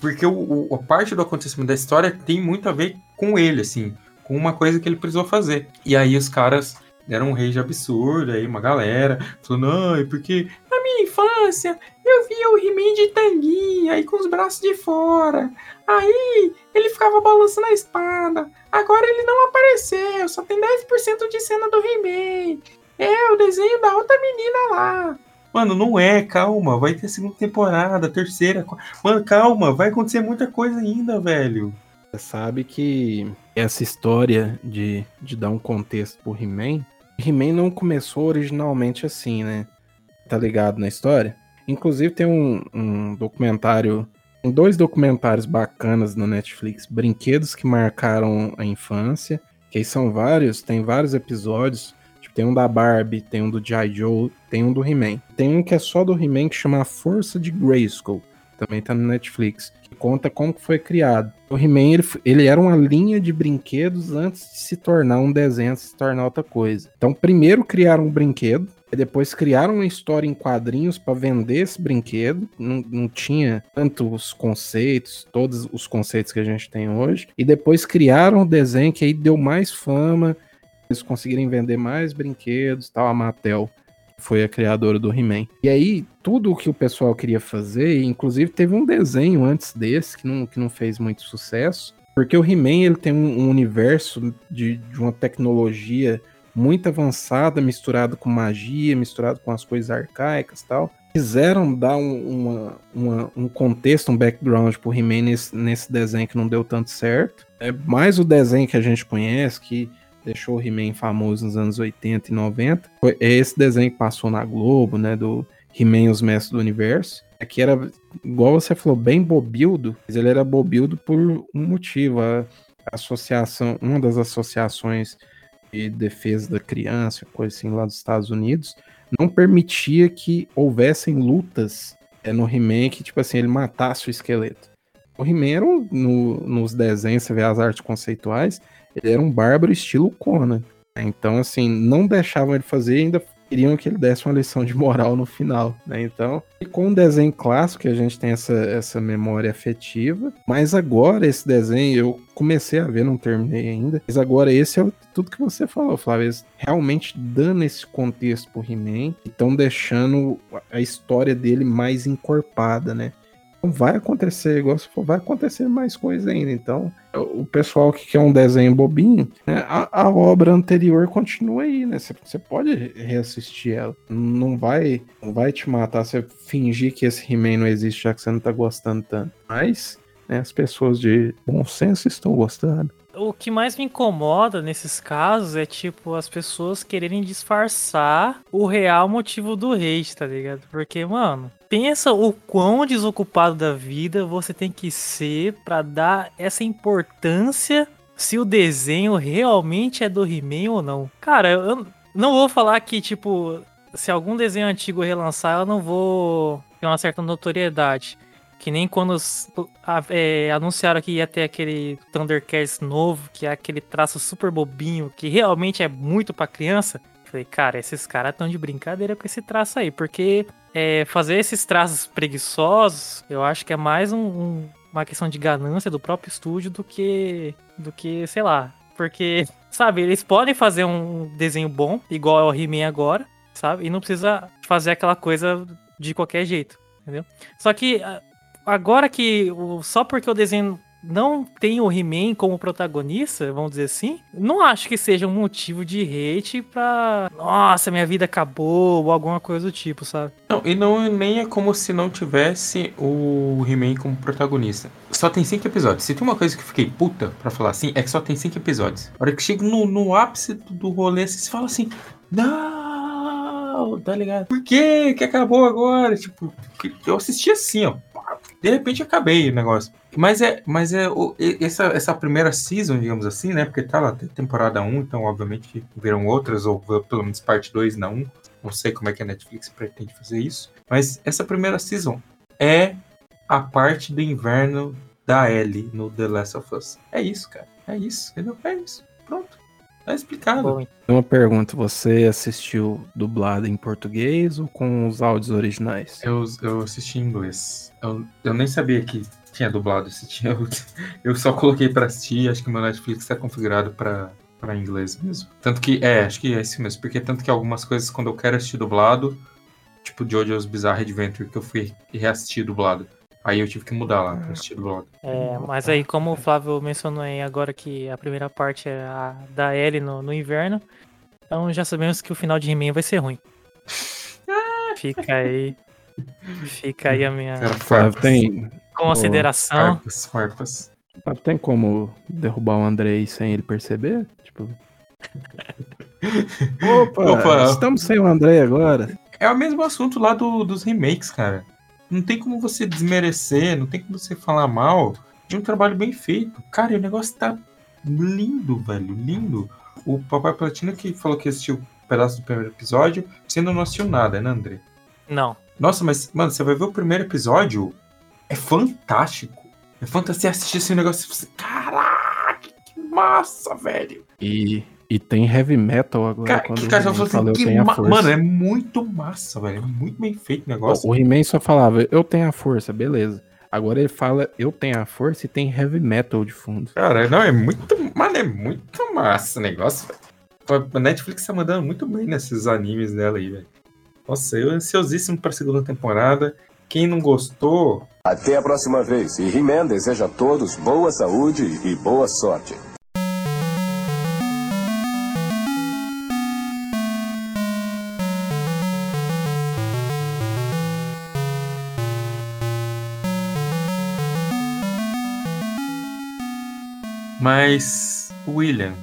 Porque o, o, a parte do acontecimento da história tem muito a ver com ele, assim, com uma coisa que ele precisou fazer. E aí os caras deram um rage absurdo, aí uma galera falou, não, porque na minha infância eu via o He-Man de tanguinha e com os braços de fora. Aí ele ficava balançando a espada. Agora ele não apareceu, só tem 10% de cena do He-Man. É o desenho da outra menina lá. Mano, não é, calma, vai ter segunda temporada, terceira. Mano, calma, vai acontecer muita coisa ainda, velho. Você sabe que essa história de, de dar um contexto pro He-Man He-Man não começou originalmente assim, né? Tá ligado na história? Inclusive tem um, um documentário, tem dois documentários bacanas na Netflix, Brinquedos que marcaram a infância, que aí são vários, tem vários episódios, tem um da Barbie, tem um do G.I. Joe, tem um do He-Man. Tem um que é só do He-Man que chama A Força de Grayskull, também tá no Netflix conta como que foi criado. O He-Man, ele, ele, era uma linha de brinquedos antes de se tornar um desenho, de se tornar outra coisa. Então, primeiro criaram um brinquedo, e depois criaram uma história em quadrinhos para vender esse brinquedo. Não, não tinha tantos conceitos, todos os conceitos que a gente tem hoje. E depois criaram o desenho que aí deu mais fama. Eles conseguirem vender mais brinquedos, tal, a Mattel foi a criadora do He-Man. E aí, tudo o que o pessoal queria fazer, inclusive teve um desenho antes desse que não, que não fez muito sucesso, porque o He-Man ele tem um, um universo de, de, uma tecnologia muito avançada, misturado com magia, misturado com as coisas arcaicas tal. Quiseram dar um, uma, uma, um contexto, um background pro He-Man nesse, nesse desenho que não deu tanto certo. É mais o desenho que a gente conhece, que deixou o He-Man famoso nos anos 80 e 90. Foi é esse desenho que passou na Globo, né, do He-Man os Mestres do Universo. Aqui era, igual você falou, bem bobildo, mas ele era bobildo por um motivo. A associação, uma das associações de defesa da criança, coisa assim, lá dos Estados Unidos, não permitia que houvessem lutas é, no He-Man que, tipo assim, ele matasse o esqueleto. O He-Man, no, nos desenhos, você vê as artes conceituais, ele era um bárbaro estilo Conan. Então, assim, não deixavam ele fazer e ainda queriam que ele desse uma lição de moral no final, né? Então, com o desenho clássico, a gente tem essa, essa memória afetiva, mas agora esse desenho eu comecei a ver, não terminei ainda, mas agora esse é tudo que você falou, Flávio, eles realmente dando esse contexto pro He-Man, estão deixando a história dele mais encorpada, né? Vai acontecer, igual se for, vai acontecer mais coisa ainda. Então, o pessoal que quer um desenho bobinho, né, a, a, obra anterior continua aí, né? Você pode reassistir ela. Não vai, não vai te matar você fingir que esse He-Man não existe já que você não tá gostando tanto. Mas, né, as pessoas de bom senso estão gostando o que mais me incomoda nesses casos é, tipo, as pessoas quererem disfarçar o real motivo do hate, tá ligado? Porque, mano, pensa o quão desocupado da vida você tem que ser para dar essa importância se o desenho realmente é do He-Man ou não. Cara, eu não vou falar que, tipo, se algum desenho antigo relançar, eu não vou ter uma certa notoriedade. Que nem quando é, anunciaram que ia ter aquele Thundercats novo, que é aquele traço super bobinho, que realmente é muito pra criança. Falei, cara, esses caras estão de brincadeira com esse traço aí, porque é, fazer esses traços preguiçosos, eu acho que é mais um, um, uma questão de ganância do próprio estúdio do que, do que, sei lá, porque, sabe, eles podem fazer um desenho bom, igual é o He-Man agora, sabe, e não precisa fazer aquela coisa de qualquer jeito entendeu? Só que agora que só porque o desenho não tem o He-Man como protagonista, vamos dizer assim, não acho que seja um motivo de hate pra. Nossa, minha vida acabou, ou alguma coisa do tipo, sabe? Não, e não nem é como se não tivesse o He-Man como protagonista. Só tem cinco episódios. Se tem uma coisa que eu fiquei puta pra falar assim, é que só tem cinco episódios. A hora que chega no, no ápice do rolê, assim, você fala assim, não, tá ligado? Por quê? Que acabou agora? Tipo, que- eu assisti assim, ó. De repente acabei o negócio. Mas é, mas é o- essa, essa primeira season, digamos assim, né? Porque tá lá, tem temporada 1, então obviamente viram outras, ou pelo menos parte 2 na 1. Não sei como é que a Netflix pretende fazer isso. Mas essa primeira season é a parte do inverno da Ellie no The Last of Us. É isso, cara. É isso, entendeu? É isso. Pronto. Tá explicado. Bom, Uma pergunta, você assistiu dublado em português ou com os áudios originais? Eu, eu assisti em inglês. Eu, eu nem sabia que tinha dublado esse tinha. Eu, eu só coloquei pra assistir. Acho que meu Netflix tá configurado pra, pra inglês mesmo. Tanto que, é, acho que é isso mesmo. Porque tanto que algumas coisas, quando eu quero assistir dublado, tipo JoJo's Bizarre Adventure, que eu fui reassistir dublado. Aí eu tive que mudar lá pra assistir dublado. É, mas aí, como o Flávio mencionou aí agora que a primeira parte é a da Ellie no, no inverno, então já sabemos que o final de He-Man vai ser ruim. Fica aí. Fica aí a minha Cara, tem, consideração. Farpas, farpas. Flávio, tem como derrubar o Andrei sem ele perceber? Tipo. Opa, Opa. estamos sem o Andrei agora. É o mesmo assunto lá do- dos remakes, cara. Não tem como você desmerecer, não tem como você falar mal de um trabalho bem feito. Cara, e o negócio tá lindo, velho, lindo. O Papai Platina que falou que assistiu um pedaço do primeiro episódio, você ainda não assistiu nada, né, André? Não. Nossa, mas, mano, você vai ver o primeiro episódio, é fantástico. É fantástico você assistir esse negócio e você, caraca, que massa, velho. E, e tem heavy metal agora. Cara, quando que cara, He-Man falou assim, eu que tenho a ma- força. mano, é muito massa, velho. É muito bem feito o negócio. O He-Man só falava, eu tenho a força, beleza. Agora ele fala, eu tenho a força e tem heavy metal de fundo. Cara, não, é muito. Mano, é muito massa o negócio, velho. A Netflix tá mandando muito bem nesses animes dela aí, velho. Nossa, eu ansiosíssimo pra segunda temporada. Quem não gostou, Até a próxima vez. E He-Man deseja a todos boa saúde e boa sorte. Mas. William,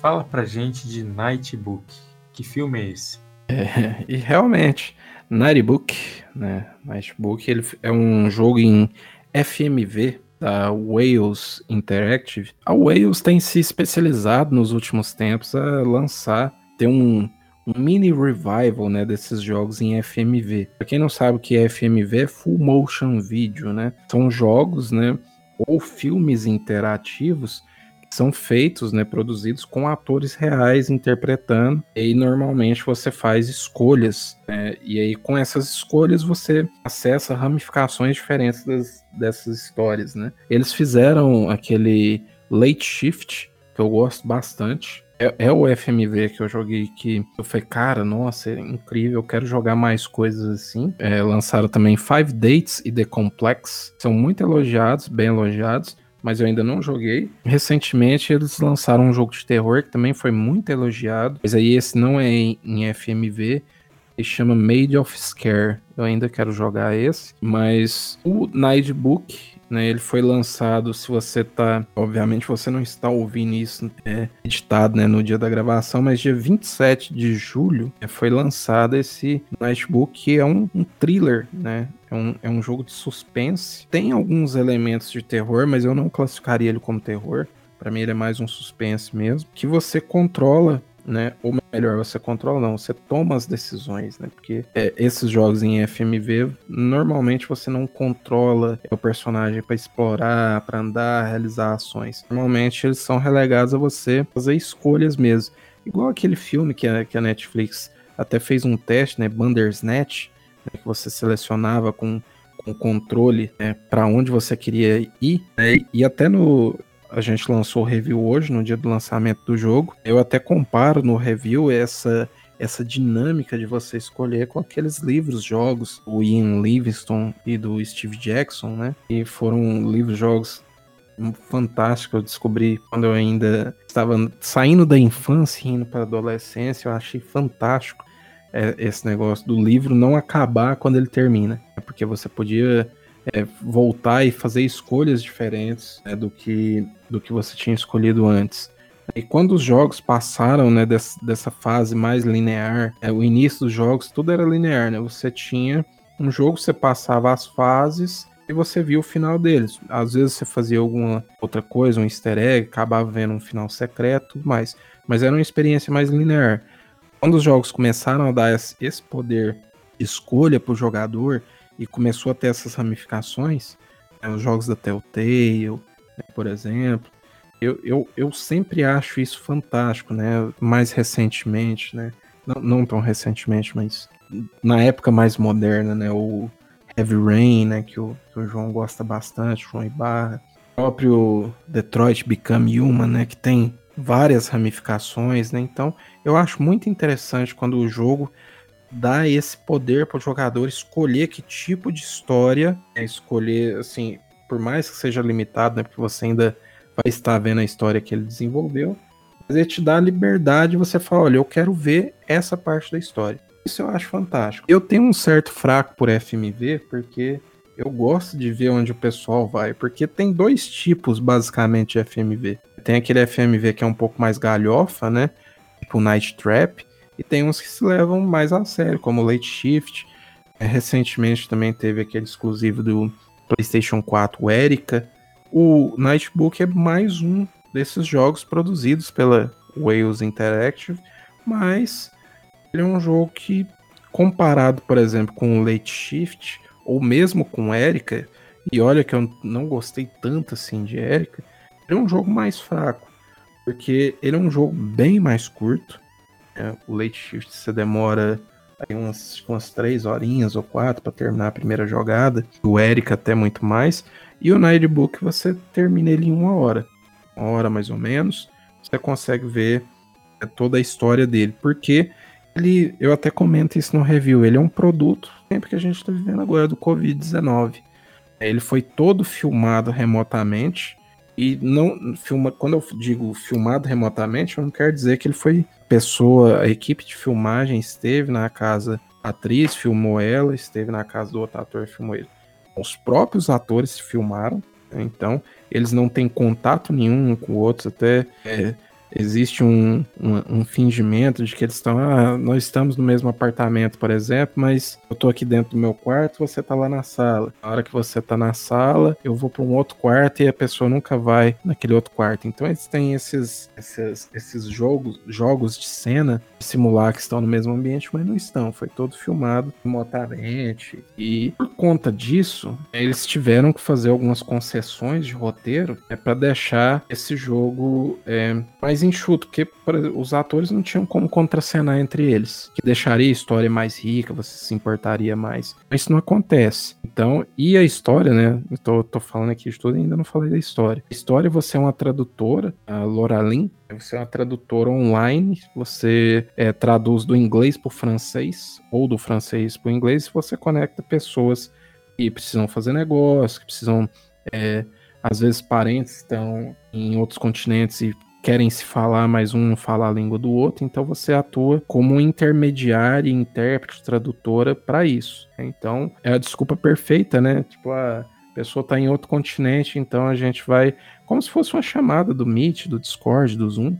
fala pra gente de Nightbook. Que filme é esse? É, e realmente, Nightbook, né? Nightbook, ele é um jogo em FMV da Wales Interactive. A Wales tem se especializado nos últimos tempos a lançar, ter um, um mini revival, né, desses jogos em FMV. Pra quem não sabe o que é FMV, é Full Motion Video, né? São jogos, né, ou filmes interativos são feitos, né, produzidos com atores reais interpretando. E aí, normalmente você faz escolhas, né, e aí com essas escolhas você acessa ramificações diferentes das- dessas histórias, né? Eles fizeram aquele Late Shift que eu gosto bastante. É, é o FMV que eu joguei que eu falei, cara, nossa, é incrível, eu quero jogar mais coisas assim. É, lançaram também Five Dates e The Complex, são muito elogiados, bem elogiados, mas eu ainda não joguei. Recentemente eles lançaram um jogo de terror que também foi muito elogiado, mas aí esse não é em, em FMV, ele chama Made of Scare. Eu ainda quero jogar esse, mas o Nightbook, né, ele foi lançado, se você tá, obviamente você não está ouvindo isso é, editado, né, no dia da gravação, mas dia 27 de julho é, foi lançado esse Nightbook, que é um, um thriller, né, é um, é um jogo de suspense, tem alguns elementos de terror, mas eu não classificaria ele como terror, Pra mim ele é mais um suspense mesmo, que você controla né? Ou melhor, você controla não, você toma as decisões, né? Porque é, esses jogos em FMV, normalmente você não controla o personagem para explorar, para andar, realizar ações. Normalmente eles são relegados a você fazer escolhas mesmo. Igual aquele filme que a, que a Netflix até fez um teste, né? Bandersnatch, né, que você selecionava com com controle né, para onde você queria ir. Né, e até no a gente lançou o review hoje, no dia do lançamento do jogo. Eu até comparo no review essa essa dinâmica de você escolher com aqueles livros, jogos, o Ian Livingstone e do Steve Jackson, né? E foram livros, jogos fantásticos. Eu descobri quando eu ainda estava saindo da infância e indo para a adolescência. Eu achei fantástico é, esse negócio do livro não acabar quando ele termina, né? porque você podia é, voltar e fazer escolhas diferentes né, do, que, do que você tinha escolhido antes. E quando os jogos passaram né, dessa, dessa fase mais linear, é, o início dos jogos, tudo era linear, né? Você tinha um jogo, você passava as fases e você via o final deles. Às vezes você fazia alguma outra coisa, um easter egg, acabava vendo um final secreto, tudo mais. Mas era uma experiência mais linear. Quando os jogos começaram a dar esse poder de escolha para o jogador e começou a ter essas ramificações, né, os jogos da Telltale, né, por exemplo, eu, eu, eu sempre acho isso fantástico, né? Mais recentemente, né? Não, não tão recentemente, mas na época mais moderna, né? O Heavy Rain, né? Que o, que o João gosta bastante, João Ibarra. O próprio Detroit Become Human, né? Que tem várias ramificações, né? Então, eu acho muito interessante quando o jogo dá esse poder para o jogador escolher que tipo de história, é escolher, assim, por mais que seja limitado, né? Porque você ainda vai estar vendo a história que ele desenvolveu, mas ele te dá a liberdade de você falar, olha, eu quero ver essa parte da história. Isso eu acho fantástico. Eu tenho um certo fraco por FMV, porque eu gosto de ver onde o pessoal vai, porque tem dois tipos, basicamente, de FMV. Tem aquele FMV que é um pouco mais galhofa, né? Tipo Night Trap, e tem uns que se levam mais a sério, como Late Shift. É, recentemente também teve aquele exclusivo do PlayStation 4, o Erika, o Nightbook é mais um desses jogos produzidos pela Wales Interactive, mas ele é um jogo que, comparado, por exemplo, com o Late Shift, ou mesmo com Erika, e olha que eu não gostei tanto assim de Erika, ele é um jogo mais fraco, porque ele é um jogo bem mais curto. Né? O Late Shift você demora aí umas, umas três horinhas ou quatro para terminar a primeira jogada, o Erika até muito mais. E o Nightbook você termina ele em uma hora. Uma hora mais ou menos. Você consegue ver é, toda a história dele. Porque ele, eu até comento isso no review, ele é um produto, sempre que a gente está vivendo agora, do Covid-19. É, ele foi todo filmado remotamente. E não filma, quando eu digo filmado remotamente, eu não quero dizer que ele foi pessoa, a equipe de filmagem esteve na casa atriz, filmou ela, esteve na casa do outro ator, filmou ele. Os próprios atores filmaram, né? então eles não têm contato nenhum com outros, até é, existe um, um, um, fingimento de que eles estão, ah, nós estamos no mesmo apartamento, por exemplo, mas eu tô aqui dentro do meu quarto, você tá lá na sala. Na hora que você tá na sala, eu vou para um outro quarto e a pessoa nunca vai naquele outro quarto. Então eles têm esses, esses, esses jogos, jogos de cena simular que estão no mesmo ambiente, mas não estão. Foi todo filmado remotamente. E por conta disso, eles tiveram que fazer algumas concessões de roteiro é, para deixar esse jogo é, mais enxuto, porque os atores não tinham como contracenar entre eles, que deixaria a história mais rica, você se importaria mais. Mas isso não acontece. Então, e a história, né? Eu tô, falando aqui de tudo e ainda não falei da história. A história, você é uma tradutora, a Loralin, você é uma tradutora online, você é, traduz do inglês para o francês, ou do francês para o inglês, e você conecta pessoas que precisam fazer negócio, que precisam. É, às vezes parentes estão em outros continentes e querem se falar, mas um não fala a língua do outro, então você atua como intermediário, intérprete, tradutora para isso. Então, é a desculpa perfeita, né? Tipo, a pessoa está em outro continente, então a gente vai como se fosse uma chamada do Meet, do Discord, do Zoom,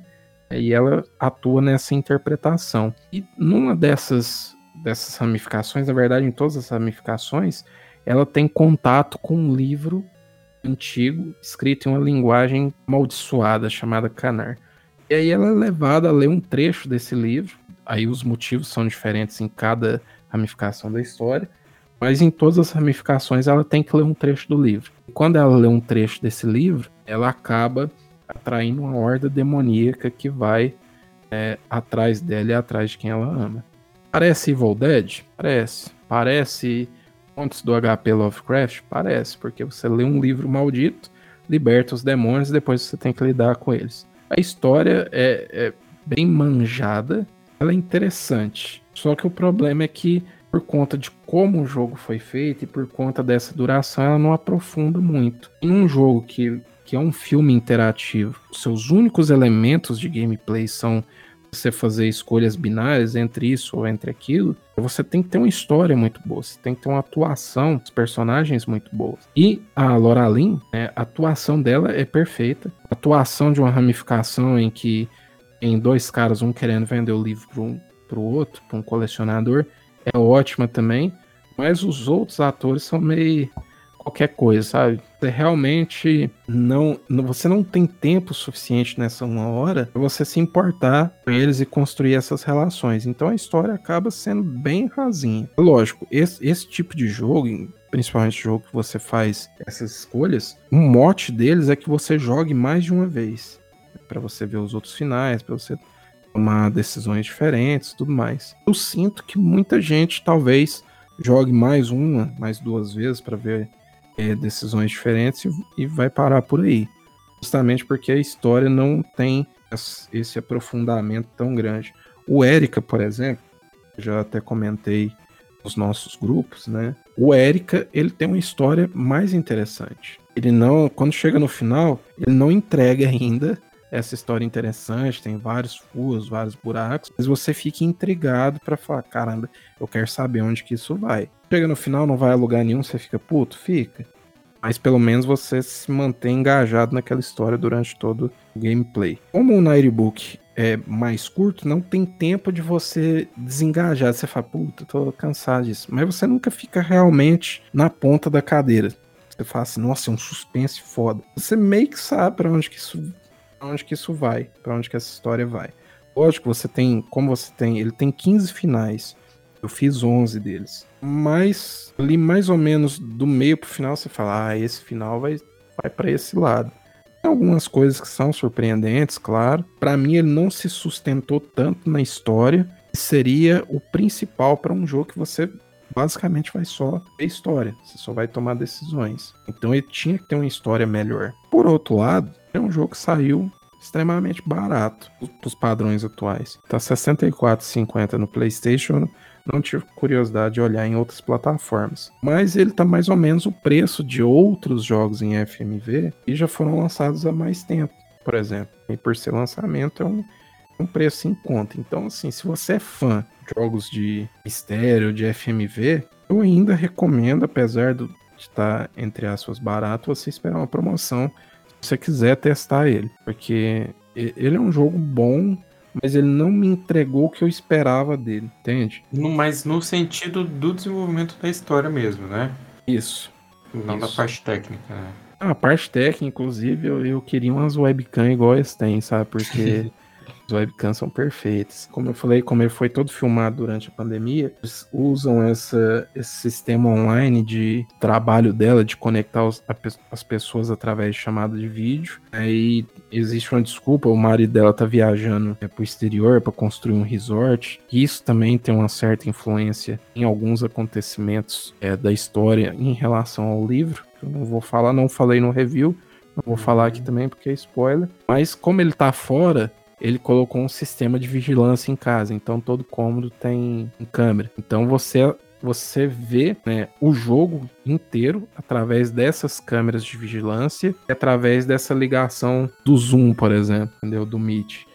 e ela atua nessa interpretação. E numa dessas dessas ramificações, na verdade, em todas as ramificações, ela tem contato com um livro antigo, escrito em uma linguagem amaldiçoada chamada Canar. E aí ela é levada a ler um trecho desse livro. Aí os motivos são diferentes em cada ramificação da história, mas em todas as ramificações ela tem que ler um trecho do livro. E quando ela lê um trecho desse livro, ela acaba atraindo uma horda demoníaca que vai é, atrás dela e atrás de quem ela ama. Parece Evil Dead? Parece. Parece Contos do HP Lovecraft? Parece, porque você lê um livro maldito, liberta os demônios e depois você tem que lidar com eles. A história é, é bem manjada, ela é interessante. Só que o problema é que, por conta de como o jogo foi feito e por conta dessa duração, ela não aprofunda muito. Em um jogo que, que é um filme interativo, seus únicos elementos de gameplay são você fazer escolhas binárias entre isso ou entre aquilo, você tem que ter uma história muito boa, você tem que ter uma atuação dos personagens muito boas. E a Loralin, né, a atuação dela é perfeita. A atuação de uma ramificação em que em dois caras, um querendo vender o livro para um, pro outro, para um colecionador, é ótima também. Mas os outros atores são meio qualquer coisa, sabe? Você realmente não, você não tem tempo suficiente nessa uma hora para você se importar com eles e construir essas relações. Então a história acaba sendo bem rasinha. Lógico, esse, esse tipo de jogo, principalmente jogo que você faz essas escolhas, o mote deles é que você jogue mais de uma vez para você ver os outros finais, para você tomar decisões diferentes, tudo mais. Eu sinto que muita gente talvez jogue mais uma, mais duas vezes para ver é, decisões diferentes e, vai parar por aí. Justamente porque a história não tem esse aprofundamento tão grande. O Erika, por exemplo, já até comentei nos nossos grupos, né? O Erika, ele tem uma história mais interessante. Ele não, quando chega no final, ele não entrega ainda essa história interessante, tem vários furos, vários buracos, mas você fica intrigado para falar, caramba, eu quero saber onde que isso vai. Chega no final, não vai a lugar nenhum, você fica puto, fica. Mas pelo menos você se mantém engajado naquela história durante todo o gameplay. Como o Nightbook é mais curto, não tem tempo de você desengajar. Você fala, puta, tô cansado disso. Mas você nunca fica realmente na ponta da cadeira. Você fala assim, nossa, é um suspense foda. Você meio que sabe pra onde que isso onde que isso vai, para onde que essa história vai. Lógico, você tem, como você tem, ele tem 15 finais. Eu fiz 11 deles. Mas ali mais ou menos do meio pro final você fala, ah, esse final vai vai para esse lado. Tem algumas coisas que são surpreendentes, claro. Para mim ele não se sustentou tanto na história, seria o principal para um jogo que você basicamente vai só ver história, você só vai tomar decisões. Então ele tinha que ter uma história melhor. Por outro lado, é um jogo que saiu extremamente barato para os padrões atuais. Tá 64,50 no PlayStation. Não tive curiosidade de olhar em outras plataformas. Mas ele tá mais ou menos o preço de outros jogos em FMV e já foram lançados há mais tempo, por exemplo. E por ser lançamento é um, um preço em conta. Então, assim, se você é fã de jogos de mistério, de FMV, eu ainda recomendo, apesar de estar, tá, entre aspas, barato, você esperar uma promoção se você quiser testar ele. Porque ele é um jogo bom, mas ele não me entregou o que eu esperava dele, entende? No, mas no sentido do desenvolvimento da história mesmo, né? Isso. Não isso. da parte técnica, né? Ah, a parte técnica, inclusive, eu, eu queria umas webcam igual eles têm, sabe? Porque As webcams são perfeitas. Como eu falei, como ele foi todo filmado durante a pandemia, eles usam essa, esse sistema online de trabalho dela, de conectar os, a, as pessoas através de chamada de vídeo. Aí existe uma desculpa, o marido dela tá viajando é, pro exterior para construir um resort. Isso também tem uma certa influência em alguns acontecimentos é, da história em relação ao livro. Eu não vou falar, não falei no review, não vou falar aqui também porque é spoiler. Mas como ele tá fora, ele colocou um sistema de vigilância em casa, então todo cômodo tem câmera. Então você você vê né, o jogo inteiro através dessas câmeras de vigilância e através dessa ligação do Zoom, por exemplo, entendeu? Do Meet.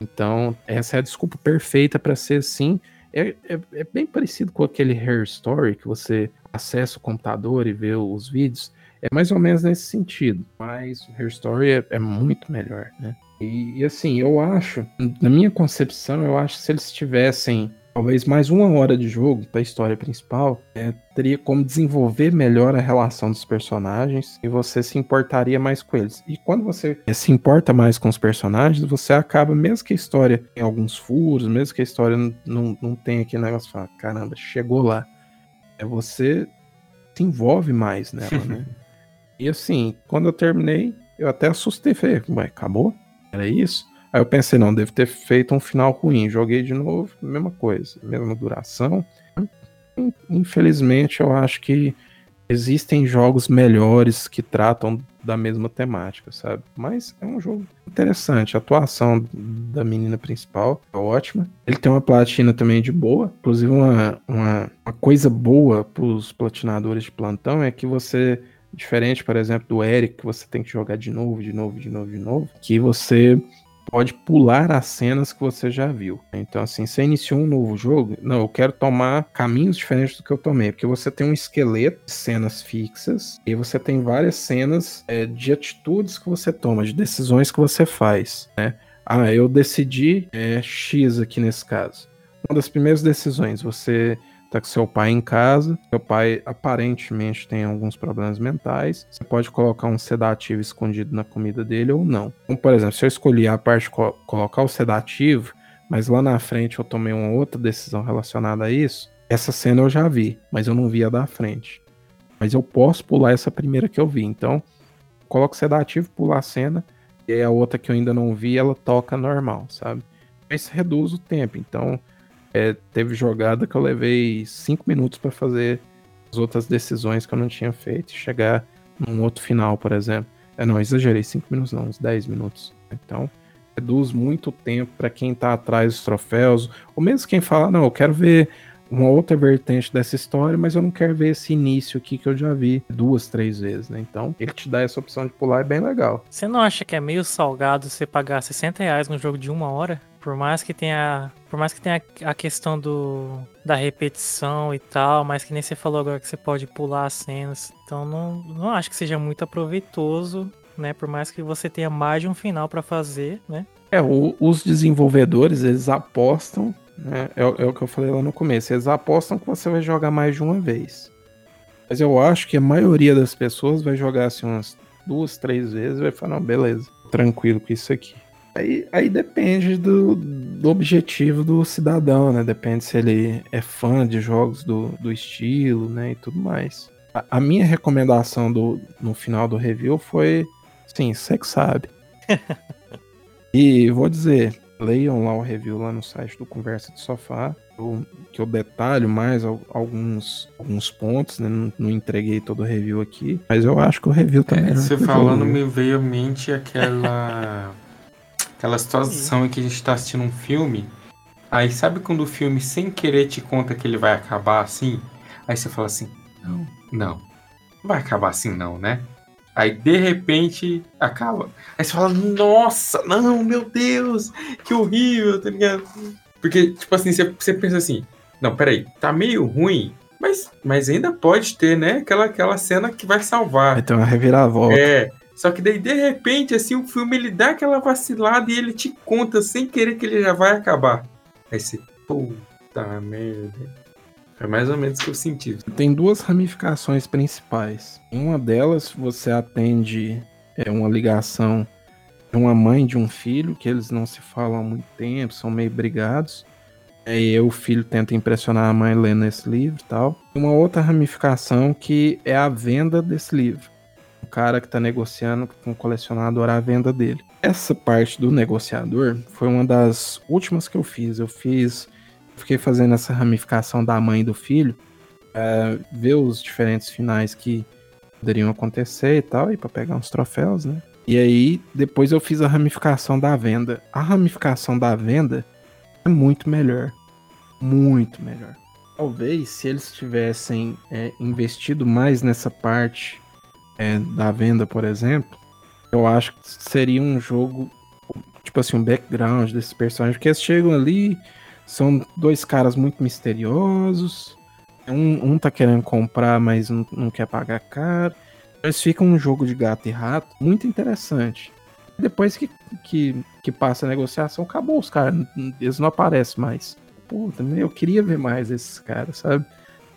Então, essa é a desculpa perfeita para ser assim. É, é, é, bem parecido com aquele Hair Story que você acessa o computador e vê os vídeos. É mais ou menos nesse sentido. Mas o Hair Story é, é muito melhor, né? E, e, assim, eu acho, na minha concepção, eu acho que se eles tivessem talvez mais uma hora de jogo para a história principal, é, teria como desenvolver melhor a relação dos personagens e você se importaria mais com eles. E quando você é, se importa mais com os personagens, você acaba, mesmo que a história tenha alguns furos, mesmo que a história não, não, não tenha aquele negócio, fala, caramba, chegou lá. É você se envolve mais nela, né? e assim, quando eu terminei, eu até assustei, falei, ué, acabou? Era isso? Aí eu pensei, não, devo ter feito um final ruim. Joguei de novo, mesma coisa, mesma duração. Infelizmente, eu acho que existem jogos melhores que tratam da mesma temática, sabe? Mas é um jogo interessante. A atuação da menina principal é ótima. Ele tem uma platina também de boa. Inclusive, uma, uma, uma coisa boa pros platinadores de plantão é que você diferente, por exemplo, do Eric, que você tem que jogar de novo, de novo, de novo, de novo, que você pode pular as cenas que você já viu. Então, assim, você iniciou um novo jogo, não, eu quero tomar caminhos diferentes do que eu tomei, porque você tem um esqueleto de cenas fixas e você tem várias cenas é, de atitudes que você toma, de decisões que você faz, né? Ah, eu decidi é, X aqui nesse caso. Uma das primeiras decisões, você tá com seu pai em casa, seu pai aparentemente tem alguns problemas mentais, você pode colocar um sedativo escondido na comida dele ou não. Então, por exemplo, se eu escolhi a parte de co colocar o sedativo, mas lá na frente eu tomei uma outra decisão relacionada a isso, essa cena eu já vi, mas eu não vi a da frente. Mas eu posso pular essa primeira que eu vi, então coloco sedativo, pular a cena, e a outra que eu ainda não vi, ela toca normal, sabe? Isso reduz o tempo, então é, teve jogada que eu levei cinco minutos para fazer as outras decisões que eu não tinha feito, chegar num outro final, por exemplo. É, não, exagerei, cinco minutos não, uns 10 minutos. Então, reduz muito tempo para quem tá atrás dos troféus, ou mesmo quem fala, não, eu quero ver uma outra vertente dessa história, mas eu não quero ver esse início aqui que eu já vi duas, três vezes, né? Então, ele te dá essa opção de pular, é bem legal. Você não acha que é meio salgado você pagar 60 reais num jogo de uma hora? Por mais que tenha. Por mais que tenha a questão do. da repetição e tal, mas que nem você falou agora que você pode pular as cenas. Então não, não acho que seja muito aproveitoso, né? Por mais que você tenha mais de um final para fazer, né? É, o, os desenvolvedores, eles apostam, né? É, é o que eu falei lá no começo, eles apostam que você vai jogar mais de uma vez. Mas eu acho que a maioria das pessoas vai jogar assim umas duas, três vezes e vai falar, não, beleza, tranquilo com isso aqui. Aí, aí depende do, do objetivo do cidadão, né? Depende se ele é fã de jogos do, do estilo, né? E tudo mais. A, a minha recomendação do, no final do review foi, sim, você que sabe. e vou dizer, leiam lá o review lá no site do Conversa de Sofá, que eu detalho mais alguns, alguns pontos, né? Não, não, entreguei todo o review aqui, mas eu acho que o review também. É, você falando me veio à mente aquela Aquela situação em que a gente tá assistindo um filme, aí sabe quando o filme sem querer te conta que ele vai acabar assim? Aí você fala assim: não, não, não vai acabar assim não, né? Aí de repente acaba. Aí você fala: nossa, não, meu Deus, que horrível, tá ligado? Porque, tipo assim, você, você pensa assim: não, peraí, tá meio ruim, mas, mas ainda pode ter, né? Aquela, aquela cena que vai salvar. Vai ter uma reviravolta. É. Só que daí, de repente, assim, o filme ele dá aquela vacilada e ele te conta sem querer que ele já vai acabar. Aí você, puta merda. É mais ou menos o que eu senti. Tem duas ramificações principais. Em uma delas, você atende é, uma ligação de uma mãe e de um filho, que eles não se falam há muito tempo, são meio brigados. Aí o filho tenta impressionar a mãe lendo esse livro e tal. Uma outra ramificação que é a venda desse livro o cara que está negociando com o colecionador a venda dele. Essa parte do negociador foi uma das últimas que eu fiz. Eu fiz, fiquei fazendo essa ramificação da mãe e do filho, é, ver os diferentes finais que poderiam acontecer e tal, e para pegar uns troféus, né? E aí depois eu fiz a ramificação da venda. A ramificação da venda é muito melhor, muito melhor. Talvez se eles tivessem é, investido mais nessa parte é, da venda, por exemplo, eu acho que seria um jogo, tipo assim, um background desses personagens, porque eles chegam ali, são dois caras muito misteriosos, um, um tá querendo comprar, mas não, não quer pagar caro. Eles ficam um jogo de gato e rato muito interessante. Depois que, que, que passa a negociação, acabou os caras, eles não aparecem mais. Puta, eu queria ver mais esses caras, sabe?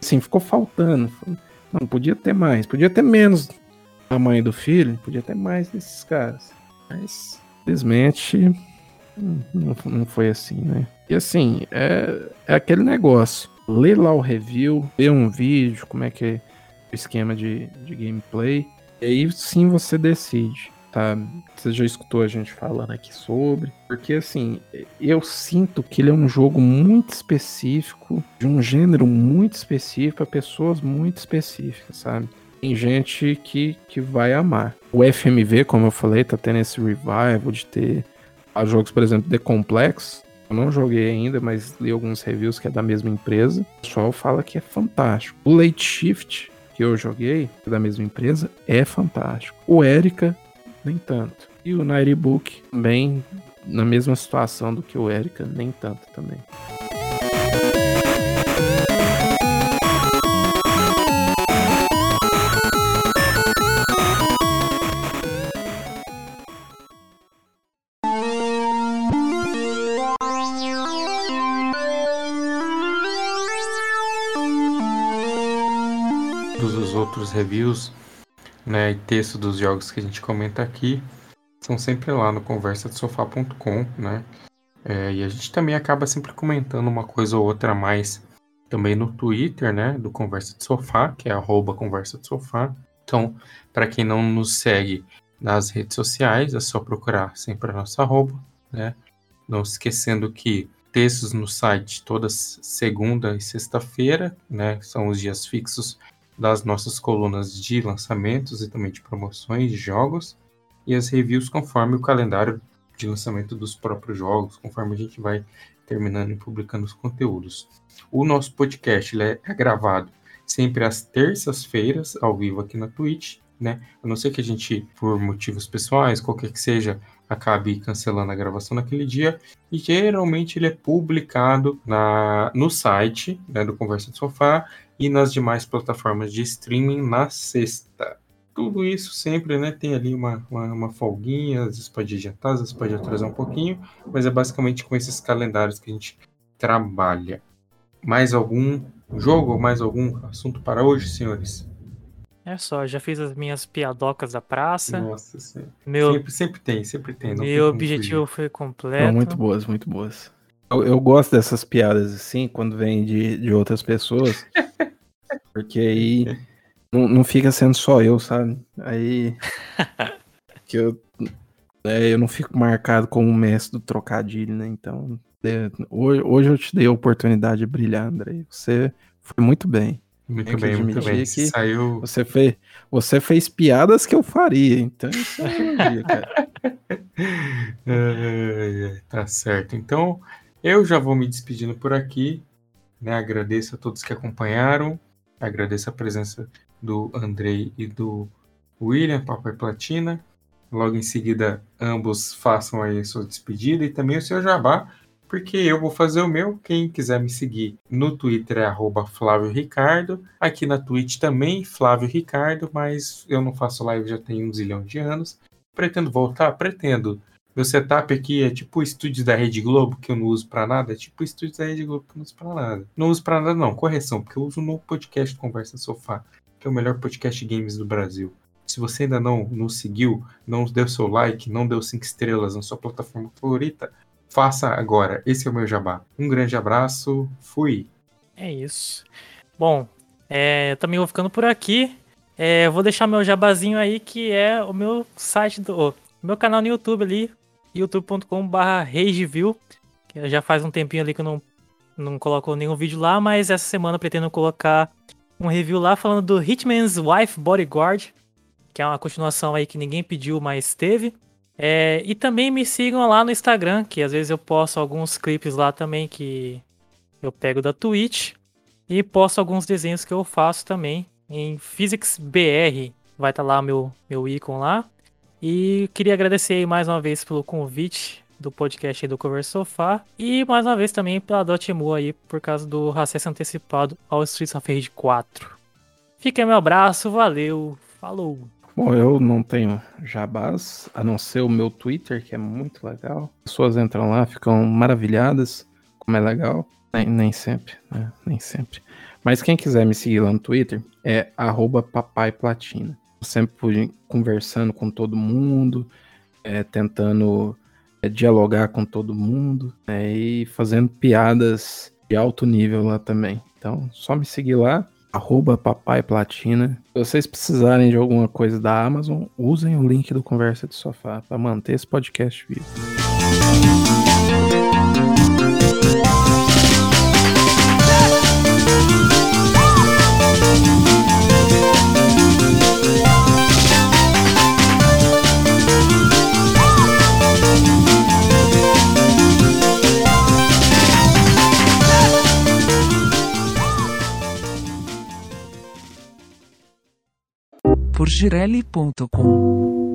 Assim, ficou faltando. Não, podia ter mais, podia ter menos mãe do filho, podia ter mais desses caras. Mas, infelizmente, não, não foi assim, né? E assim, é, é aquele negócio. Lê lá o review, vê um vídeo, como é que é o esquema de, de gameplay. E aí sim você decide, tá? Você já escutou a gente falando aqui sobre. Porque assim, eu sinto que ele é um jogo muito específico, de um gênero muito específico, para pessoas muito específicas, sabe? Tem gente que, que vai amar. O FMV, como eu falei, tá tendo esse revival de ter ah, jogos, por exemplo, The Complex. Eu não joguei ainda, mas li alguns reviews que é da mesma empresa. O pessoal fala que é fantástico. O Late Shift, que eu joguei, que é da mesma empresa, é fantástico. O Erika, nem tanto. E o Nighty Book, bem na mesma situação do que o Erika, nem tanto também. Reviews, né, e texto dos jogos que a gente comenta aqui, são sempre lá no conversadesofá.com, né? É, e a gente também acaba sempre comentando uma coisa ou outra a mais também no Twitter, né? Do Conversa de Sofá, que é arroba Conversa de Sofá. Então, para quem não nos segue nas redes sociais, é só procurar sempre a nossa arroba, né? Não esquecendo que textos no site todas segunda e sexta-feira, né? São os dias fixos das nossas colunas de lançamentos e também de promoções de jogos e as reviews conforme o calendário de lançamento dos próprios jogos, conforme a gente vai terminando e publicando os conteúdos. O nosso podcast é gravado sempre às terças-feiras, ao vivo aqui na Twitch, né? A não ser que a gente, por motivos pessoais, qualquer que seja, acabe cancelando a gravação naquele dia. E geralmente ele é publicado na, no site né, do Conversa de Sofá e nas demais plataformas de streaming na sexta. Tudo isso sempre, né? Tem ali uma, uma, uma folguinha, às vezes pode adiantar, às vezes pode atrasar um pouquinho, mas é basicamente com esses calendários que a gente trabalha. Mais algum jogo ou mais algum assunto para hoje, senhores? É só, já fiz as minhas piadocas da praça. Nossa senhora. Meu, Sempre, sempre tem, sempre tem. meu objetivo fugir. foi completo. Não, muito boas, muito boas. Eu, eu gosto dessas piadas assim, quando vem de, de outras pessoas. Porque aí não, não fica sendo só eu, sabe? Aí. que eu. é, eu não fico marcado como o mestre do trocadilho, né? Então. é, hoje, hoje eu te dei a oportunidade de brilhar, André. Você foi muito bem. Muito bem, muito bem. que- Saiu. Você fez, você fez piadas que eu faria, então isso é um elogio, cara. Ai, tá certo. Então, eu já vou me despedindo por aqui. Né? Agradeço a todos que acompanharam. Agradeço a presença do Andrei e do William, Papai Platina. Logo em seguida, ambos façam aí a sua despedida e também o seu jabá, porque eu vou fazer o meu. Quem quiser me seguir no Twitter é arroba Flávio Ricardo. Aqui na Twitch também, Flávio Ricardo, mas eu não faço live já tem um zilhão de anos. Pretendo voltar? Pretendo. Meu setup aqui é tipo o estúdio da Rede Globo, que eu não uso pra nada. É tipo o estúdio da Rede Globo que eu não uso pra nada. Não uso pra nada, não. Correção, porque eu uso no podcast Conversa Sofá, que é o melhor podcast games do Brasil. Se você ainda não nos seguiu, não deu seu like, não deu cinco estrelas na sua plataforma favorita, faça agora. Esse é o meu jabá. Um grande abraço. Fui. É isso. Bom, é, eu também vou ficando por aqui. É, vou deixar meu jabazinho aí, que é o meu site do. meu canal no YouTube ali, youtube.com.br. Que já faz um tempinho ali que eu não, não coloco nenhum vídeo lá, mas essa semana pretendo colocar um review lá falando do Hitman's Wife Bodyguard, que é uma continuação aí que ninguém pediu, mas teve. É, e também me sigam lá no Instagram, que às vezes eu posto alguns clipes lá também que eu pego da Twitch. E posto alguns desenhos que eu faço também em PhysicsBR. Vai estar lá meu, meu ícone lá. E queria agradecer aí mais uma vez pelo convite do podcast do Cover Sofá. E mais uma vez também pela Dotemu aí, por causa do acesso antecipado ao Streets of Rage 4. Fica aí meu abraço, valeu, falou! Bom, eu não tenho jabás, a não ser o meu Twitter, que é muito legal. As pessoas entram lá, ficam maravilhadas, como é legal. Nem, nem sempre, né? Nem sempre. Mas quem quiser me seguir lá no Twitter é papaiplatina. Sempre conversando com todo mundo, é, tentando é, dialogar com todo mundo né, e fazendo piadas de alto nível lá também. Então, só me seguir lá, arroba Papai Platina. Se vocês precisarem de alguma coisa da Amazon, usem o link do Conversa de Sofá para manter esse podcast vivo. por girelli.com.